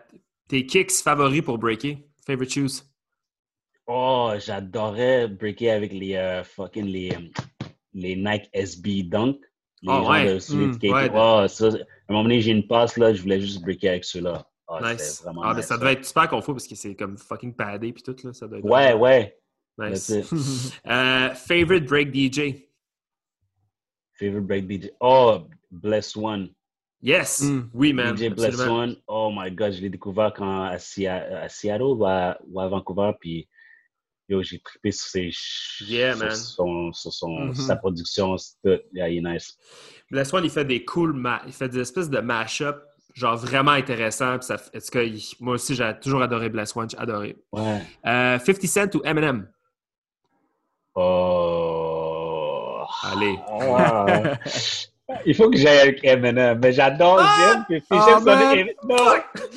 tes kicks favoris pour breaker? Favorite shoes? Oh, j'adorais breaker avec les euh, fucking les, euh, les Nike SB Dunk. Les Oh, gens ouais. de street skate. ouais. Oh, ça, à un moment donné, j'ai une passe là, je voulais juste breaker avec ceux-là. Oh, nice. vraiment Ah, ben, ça ouais. devait être super confus parce que c'est comme fucking paddé puis tout, là. Ça doit être Ouais, ouais. Nice. (laughs) Euh, favorite break DJ? Favorite break DJ. Oh, Bless One. Yes! Mm. Oui, man. DJ Bless. One. Oh my God, je l'ai découvert quand à, Sia- à Seattle ou à, ou à Vancouver. Puis yo, j'ai trippé sur, ses, Yeah, sur, man. son, sur son- Mhm. sa production. c'est tout. Yeah, il est nice. Bless One, il fait des cool il fait des espèces de mash-up genre vraiment intéressants. Puis ça, il- moi aussi, j'ai toujours adoré Bless One, j'ai adoré. Ouais. Euh, 50 Cent ou Eminem? Oh. Allez. Il faut que j'aille avec Eminem, mais j'adore, Ah! j'aime, Ah, j'aime son, non,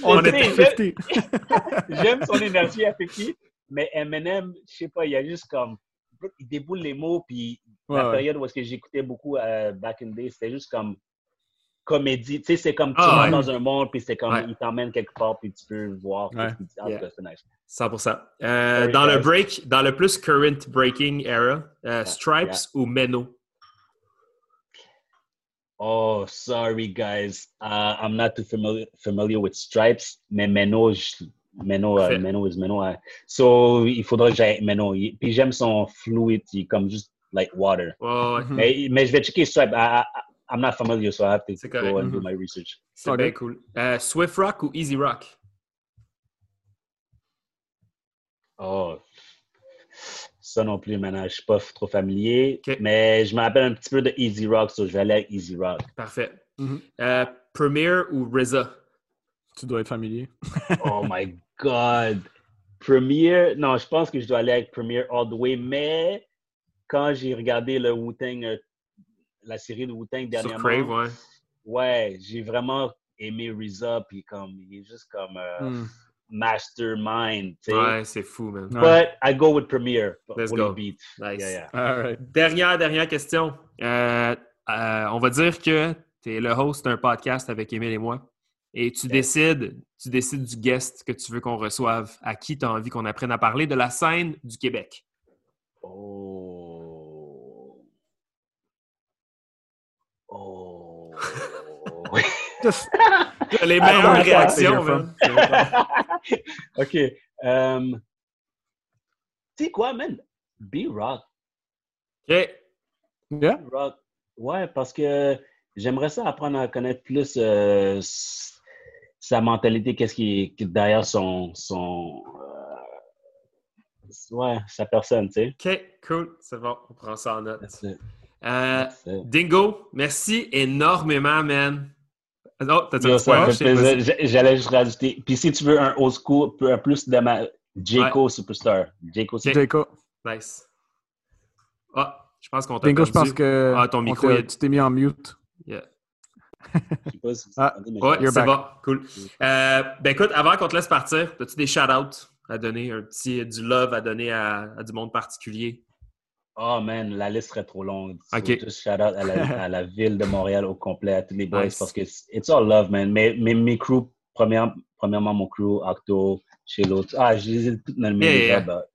On était sais, 50. j'aime- (laughs) j'aime son énergie à 50, mais Eminem, je sais pas, il y a juste comme, il déboule les mots, puis Ouais, la ouais. période où est-ce que j'écoutais beaucoup euh, back in the day, c'était juste comme comédie, tu sais, c'est comme tu Ah, ouais. dans un monde, puis c'est comme, Ouais. il t'emmène quelque part, puis tu peux voir Ouais. ce qu'il dit. En Yeah. tout cas, c'est nice. 100%. Euh, dans le break, dans le plus current breaking era, euh, Stripes ou Meno? Oh, sorry, guys. Uh, I'm not too familiar familiar with Stripes, mais Meno, je- Meno, uh, Parfait. Meno is Meno. uh, so, il faudrait que j'aille Meno. Il- Puis j'aime son fluid, il est comme juste like water. Ouais, ouais, Mhm. Mais, mais je vais checker Stripes. I, I, I'm not familiar, so I have to go correct. and do Mhm. my research. c'est bien cool. Euh, Swift Rock ou Easy Rock? Oh, ça non plus, maintenant, je suis pas trop familier. Mais je me rappelle un petit peu de Easy Rock, so je vais aller avec Easy Rock. Parfait. Mhm. Euh, Premier ou RZA? Tu dois être familier. Oh (laughs) my God. Premiere, non, je pense que je dois aller avec Premiere All the Way, mais quand j'ai regardé le Wu-Tang, euh, la série de Wu-Tang dernièrement, Crave, ouais. ouais, j'ai vraiment aimé RZA, puis comme, il est juste comme euh, Hmm. mastermind, tu sais. Ouais, c'est fou, man. Ouais. But I go with Premiere. Let's go. Beat. Nice. Yeah, yeah. All right. Dernière, dernière question. Euh, euh, on va dire que tu es le host d'un podcast avec Émile et moi. Et tu décides, tu décides du guest que tu veux qu'on reçoive, à qui tu as envie qu'on apprenne à parler de la scène du Québec. Oh. Oh. (laughs) Les meilleures ouais, réactions, man. (laughs) OK. euh, tu sais quoi, man? B-Rock. OK. Yeah. Rock. Ouais, parce que j'aimerais ça apprendre à connaître plus euh, sa mentalité, qu'est-ce qui est derrière son. son euh, ouais, sa personne, tu sais. OK, cool. C'est bon, on prend ça en note. Euh. Dingo, merci énormément, man. Oh, t'as dit ça J'allais juste rajouter. Puis si tu veux un old school, un plus de ma. Jayco Superstar. Jayco Superstar. Jacob. Nice. Ah, je pense qu'on t'a Dingo, je pense que Ah, ton on micro, il tu t'es mis en mute. Je sais pas si Ah, c'est back. bon. Cool. Euh, ben écoute, avant qu'on te laisse partir, as-tu des shout-outs à donner, un petit du love à donner à, à du monde particulier? Oh man, la liste serait trop longue. So, Ok. Just shout out à la, à la (laughs) ville de Montréal au complet, à tous les boys, Nice. parce que it's all love, man. Mais, mais mes crews, première- premièrement, mon crew, Octo, chez l'autre. Ah, je les ai toutes nommés Yeah, yeah. but-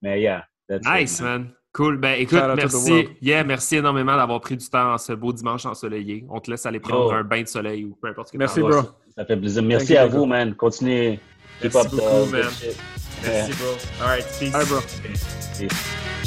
Mais yeah, that's it, Nice, man. Cool. Ben écoute, merci. Yeah, merci énormément d'avoir pris du temps en ce beau dimanche ensoleillé. On te laisse aller prendre Yo. un bain de soleil ou peu importe ce que Merci, bro. Ça, fait plaisir. Merci you, à vous, man. Continuez. Merci beaucoup, man. Merci, bro. All right, peace. All right, bro. Peace.